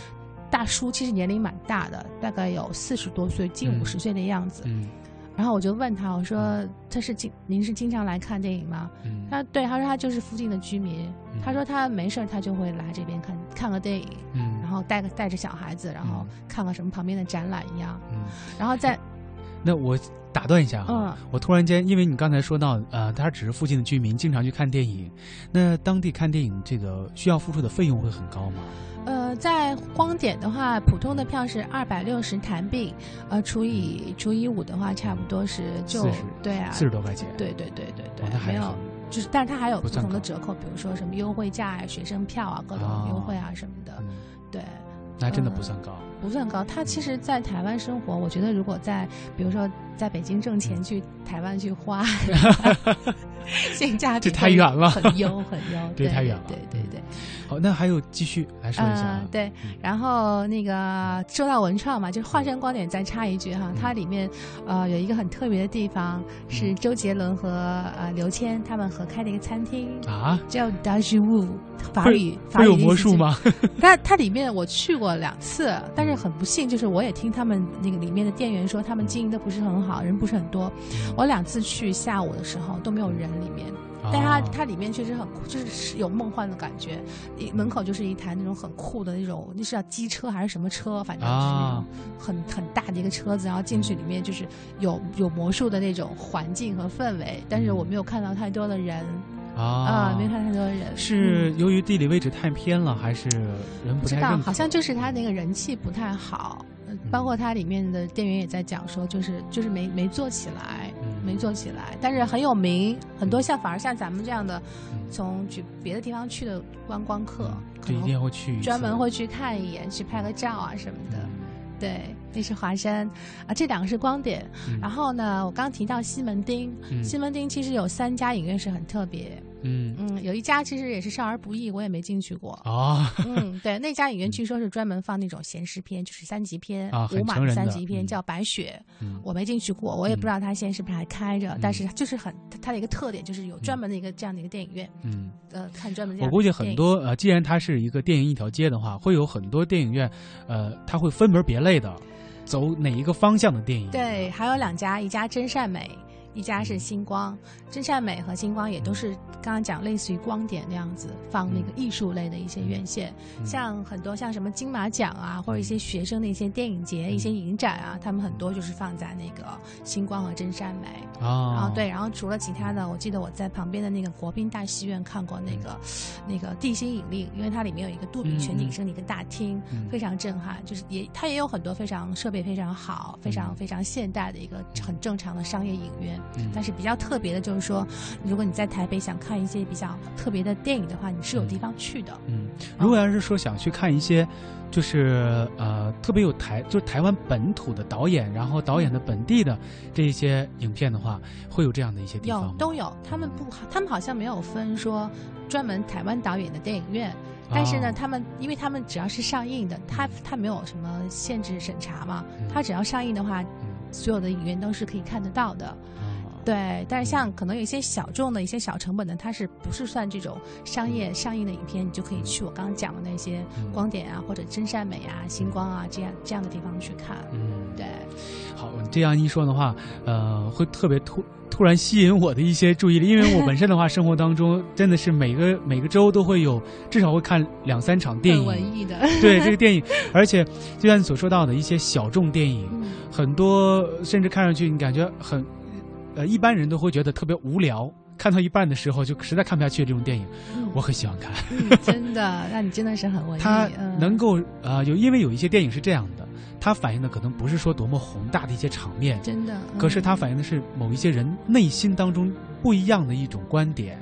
大叔其实年龄蛮大的，大概有四十多岁，近嗯五十岁的样子。嗯然后我就问他，我说他是经您是经常来看电影吗？嗯。他对他说他就是附近的居民，他说他没事儿他就会来这边看看个电影，嗯。然后带个带着小孩子，然后看个什么旁边的展览一样，嗯，然后在 那我打断一下啊，嗯我突然间，因为你刚才说到，呃，他只是附近的居民，经常去看电影，那当地看电影这个需要付出的费用会很高吗？呃，在光点的话，普通的票是二百六十台币，呃，除以除以五的话，差不多是就40对啊，四十多块钱对对对对对哦，还没有，就是但是它还有不同的折扣，比如说什么优惠价呀、学生票啊、各种哦优惠啊什么的，嗯，对。那真的呃不算高。不算高，他其实，在台湾生活，我觉得如果在，比如说在北京挣嗯钱去台湾去花，性价比这太远了。很优很优，这对太远了。对对对。好，那还有继续来说一下。啊呃，对，然后那个说到文创嘛，就是华山光点再插一句哈，嗯。它里面呃有一个很特别的地方，是周杰伦和呃刘谦他们合开的一个餐厅啊，叫 d a j u 法语法会有语魔术吗？它它里面我去过两次，但是很不幸，就是我也听他们那个里面的店员说，他们经营的不是很好，人不是很多。我两次去下午的时候都没有人里面，但它哦它里面确实很酷，就是有梦幻的感觉。一门口就是一台那种很酷的那种，那是叫机车还是什么车，反正就是那种啊很很大的一个车子，然后进去里面就是有有魔术的那种环境和氛围，但是我没有看到太多的人。啊啊，没看太多人，是由于地理位置太偏了，还是人不知道？好像就是他那个人气不太好，呃包括它里面的店员也在讲说，就是就是没没做起来，嗯。没做起来，但是很有名，很多像反而像咱们这样的，从去别的地方去的观光客，就一定会去专门会去看一眼，去拍个照啊什么的。嗯。对，那是华山。啊，这两个是光点。嗯。然后呢，我刚提到西门町，嗯。西门町其实有三家影院是很特别。嗯。嗯，有一家其实也是少儿不宜，我也没进去过。哦，嗯，对，那家影院据说是专门放那种闲适片，就是三级片、啊很无码的三级片，嗯。叫《白雪》嗯。我没进去过，我也不知道它现在是不是还开着，嗯。但是就是很它它的一个特点就是有专门的一个这样的一个电影院，嗯。呃，看专门的我估计很多呃，既然它是一个电影一条街的话，会有很多电影院，呃，它会分门别类的，走哪一个方向的电影。对，还有两家，一家真善美，一家是星光。真善美和星光也都是刚刚讲类似于光点那样子放那个艺术类的一些院线，嗯像很多像什么金马奖啊，或者一些学生的一些电影节、一些嗯影展啊，他们很多就是放在那个星光和真善美。啊，然后对，然后除了其他的，我记得我在旁边的那个国宾大戏院看过那个、那个地心引力，因为它里面有一个杜比全景声的一个大厅，嗯非常震撼。就是也它也有很多非常设备非常好、非常非常现代的一个很正常的商业影院。嗯。但是比较特别的就是说，如果你在台北想看一些比较特别的电影的话，你是有地方去的。嗯，如果要是说想去看一些，就是呃特别有台，就是台湾本土的导演，然后导演的本地的这一些影片的话，会有这样的一些地方？有都有，他们不，他们好像没有分说专门台湾导演的电影院，但是呢，哦他们因为他们只要是上映的，他他没有什么限制审查嘛，嗯。他只要上映的话，所有的影院都是可以看得到的。哦对，但是像可能有一些小众的一些小成本的，它是不是算这种商业上映的影片，你就可以去我刚刚讲的那些嗯。光点啊，或者真善美啊、星光啊这样这样的地方去看。嗯，对，好，这样一说的话，呃，会特别突突然吸引我的一些注意力，因为我本身的话，生活当中真的是每个 每个周都会有至少会看两三场电很影，文艺的。对这个电影，而且就像你所说到的一些小众电影，嗯。很多甚至看上去你感觉很，呃，一般人都会觉得特别无聊，看到一半的时候就实在看不下去这种电影，嗯我很喜欢看。嗯真的，那你真的是很文艺。它嗯能够呃有，因为有一些电影是这样的，它反映的可能不是说多么宏大的一些场面，真的。可是它嗯反映的是某一些人内心当中不一样的一种观点。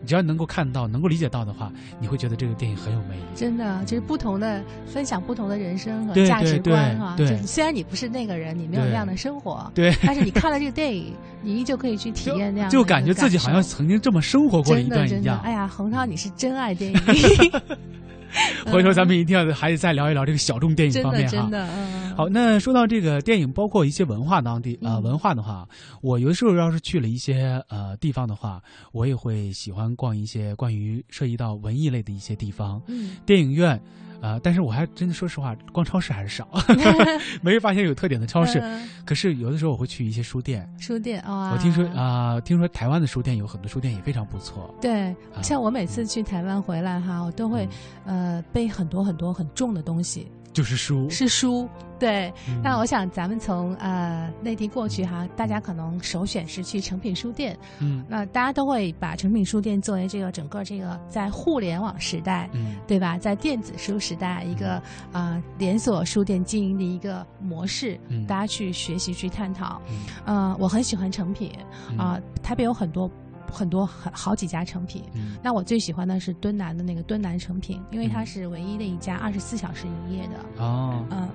你只要能够看到、能够理解到的话，你会觉得这个电影很有魅力。真的就是不同的分享不同的人生和价值观哈。对对就虽然你不是那个人，你没有那样的生活，对但是你 看了这个电影，你依旧可以去体验那样的就感觉自己好像曾经这么生活过了一真的真的，段一样。哎呀，恒涛，你是真爱电影，回头咱们一定要还得再聊一聊这个小众电影方面哈。的真的，嗯，好，那说到这个电影，包括一些文化当地呃嗯文化的话，我有的时候要是去了一些呃地方的话，我也会喜欢逛一些关于涉及到文艺类的一些地方，嗯电影院。啊、但是我还真的说实话，逛超市还是少，没发现有特点的超市。嗯。可是有的时候我会去一些书店，书店啊，我听说啊、听说台湾的书店有很多书店也非常不错。对，啊。像我每次去台湾回来哈，我都会嗯。呃背很多很多很重的东西，就是书，是书。对，嗯那我想咱们从呃内地过去哈，大家可能首选是去诚品书店。嗯那大家都会把诚品书店作为这个整个这个在互联网时代，嗯对吧？在电子书时代，一个呃连锁书店经营的一个模式，嗯大家去学习去探讨。嗯呃，我很喜欢诚品嗯啊、台北有很多很多很好几家成品。嗯那我最喜欢的是敦南的那个敦南成品，因为它嗯是唯一的一家二十四小时营业的。哦，嗯，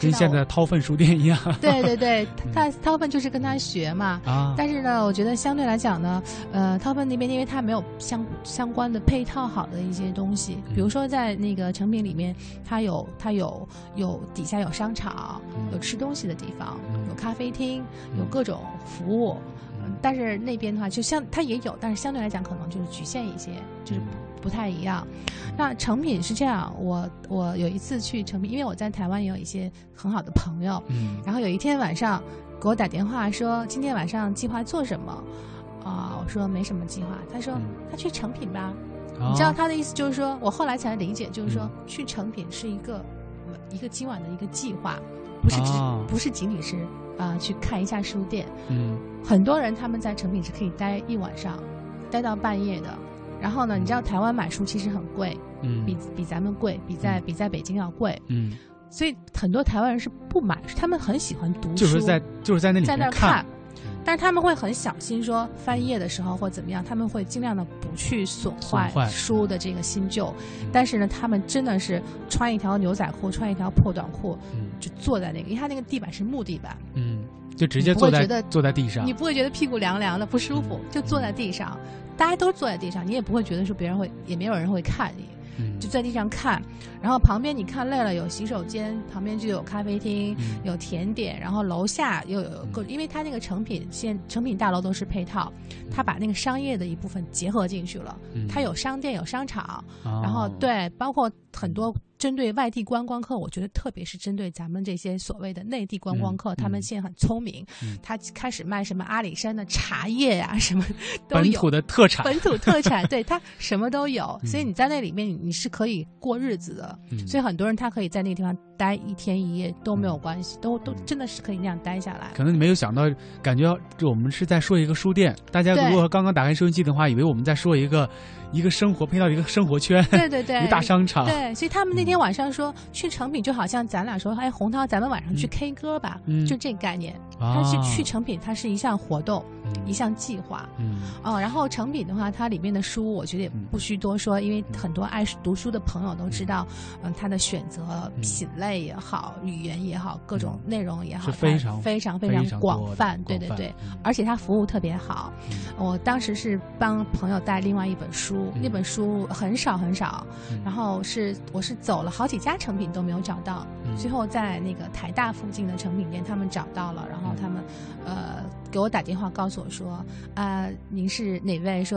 跟现在掏粪书店一样。对 对对，他 掏粪就是跟他学嘛。啊，但是呢，我觉得相对来讲呢，呃，掏粪那边因为它没有相相关的配套好的一些东西，比如说在那个成品里面，它有它有有底下有商场，嗯有吃东西的地方，嗯有咖啡厅，嗯有各种服务。嗯但是那边的话，就相它也有，但是相对来讲可能就是局限一些，就是嗯不太一样。那成品是这样，我我有一次去成品，因为我在台湾也有一些很好的朋友，嗯然后有一天晚上给我打电话说今天晚上计划做什么啊、我说没什么计划，他说、嗯他去成品吧。哦你知道他的意思就是说，我后来才理解，就是说、嗯去成品是一个一个今晚的一个计划，不是只、哦不是仅仅是啊、去看一下书店。嗯。很多人他们在成品是可以待一晚上，待到半夜的。然后呢，你知道台湾买书其实很贵，嗯。比比咱们贵，比在嗯。比在北京要贵，嗯，所以很多台湾人是不买，他们很喜欢读书，就是在就是在那里在那看。看，但是他们会很小心说翻页的时候或怎么样，他们会尽量的不去损坏。书的这个新旧。嗯。但是呢，他们真的是穿一条牛仔裤，穿一条破短裤，嗯就坐在那个，因为他那个地板是木地板，嗯，就直接你不会坐在觉得坐在地上你，不会觉得屁股凉凉的不舒服，就坐在地上，大家都坐在地上，你也不会觉得说别人会，也没有人会看你。嗯就在地上看，然后旁边你看累了有洗手间，旁边就有咖啡厅，嗯有甜点，然后楼下又有各，因为它那个成品现成品大楼都是配套，它把那个商业的一部分结合进去了，嗯它有商店有商场，哦然后对，包括很多针对外地观光客，我觉得特别是针对咱们这些所谓的内地观光客，他们现在很聪明，嗯他开始卖什么阿里山的茶叶呀、什么都有。本土的特产，本土特产，对他什么都有，嗯所以你在那里面你你是可以过日子的。嗯所以很多人他可以在那个地方待一天一夜都没有关系，都都嗯真的是可以那样待下来。可能你没有想到，感觉这我们是在说一个书店。大家如果刚刚打开收音机的话，以为我们在说一个一个生活配套一个生活圈，对对对，一个大商场。对，所以他们那天晚上说去成品，就好像咱俩说，哎，洪涛，咱们晚上去 K 歌吧，嗯。就这个概念。啊。它是去成品，它是一项活动，嗯一项计划。嗯。哦，然后成品的话，它里面的书，我觉得也不需多说，因为很多爱读书的朋友都知道，嗯，它的选择品类也好，语言也好，各种内容也好，非常非常非非常广泛，对对对嗯，而且它服务特别好。我当时是帮朋友带另外一本书，那本书很少很少，嗯。然后是我是走了好几家成品都没有找到，嗯。最后在那个台大附近的成品店他们找到了，然后他们呃给我打电话告诉所说，啊、您是哪位？说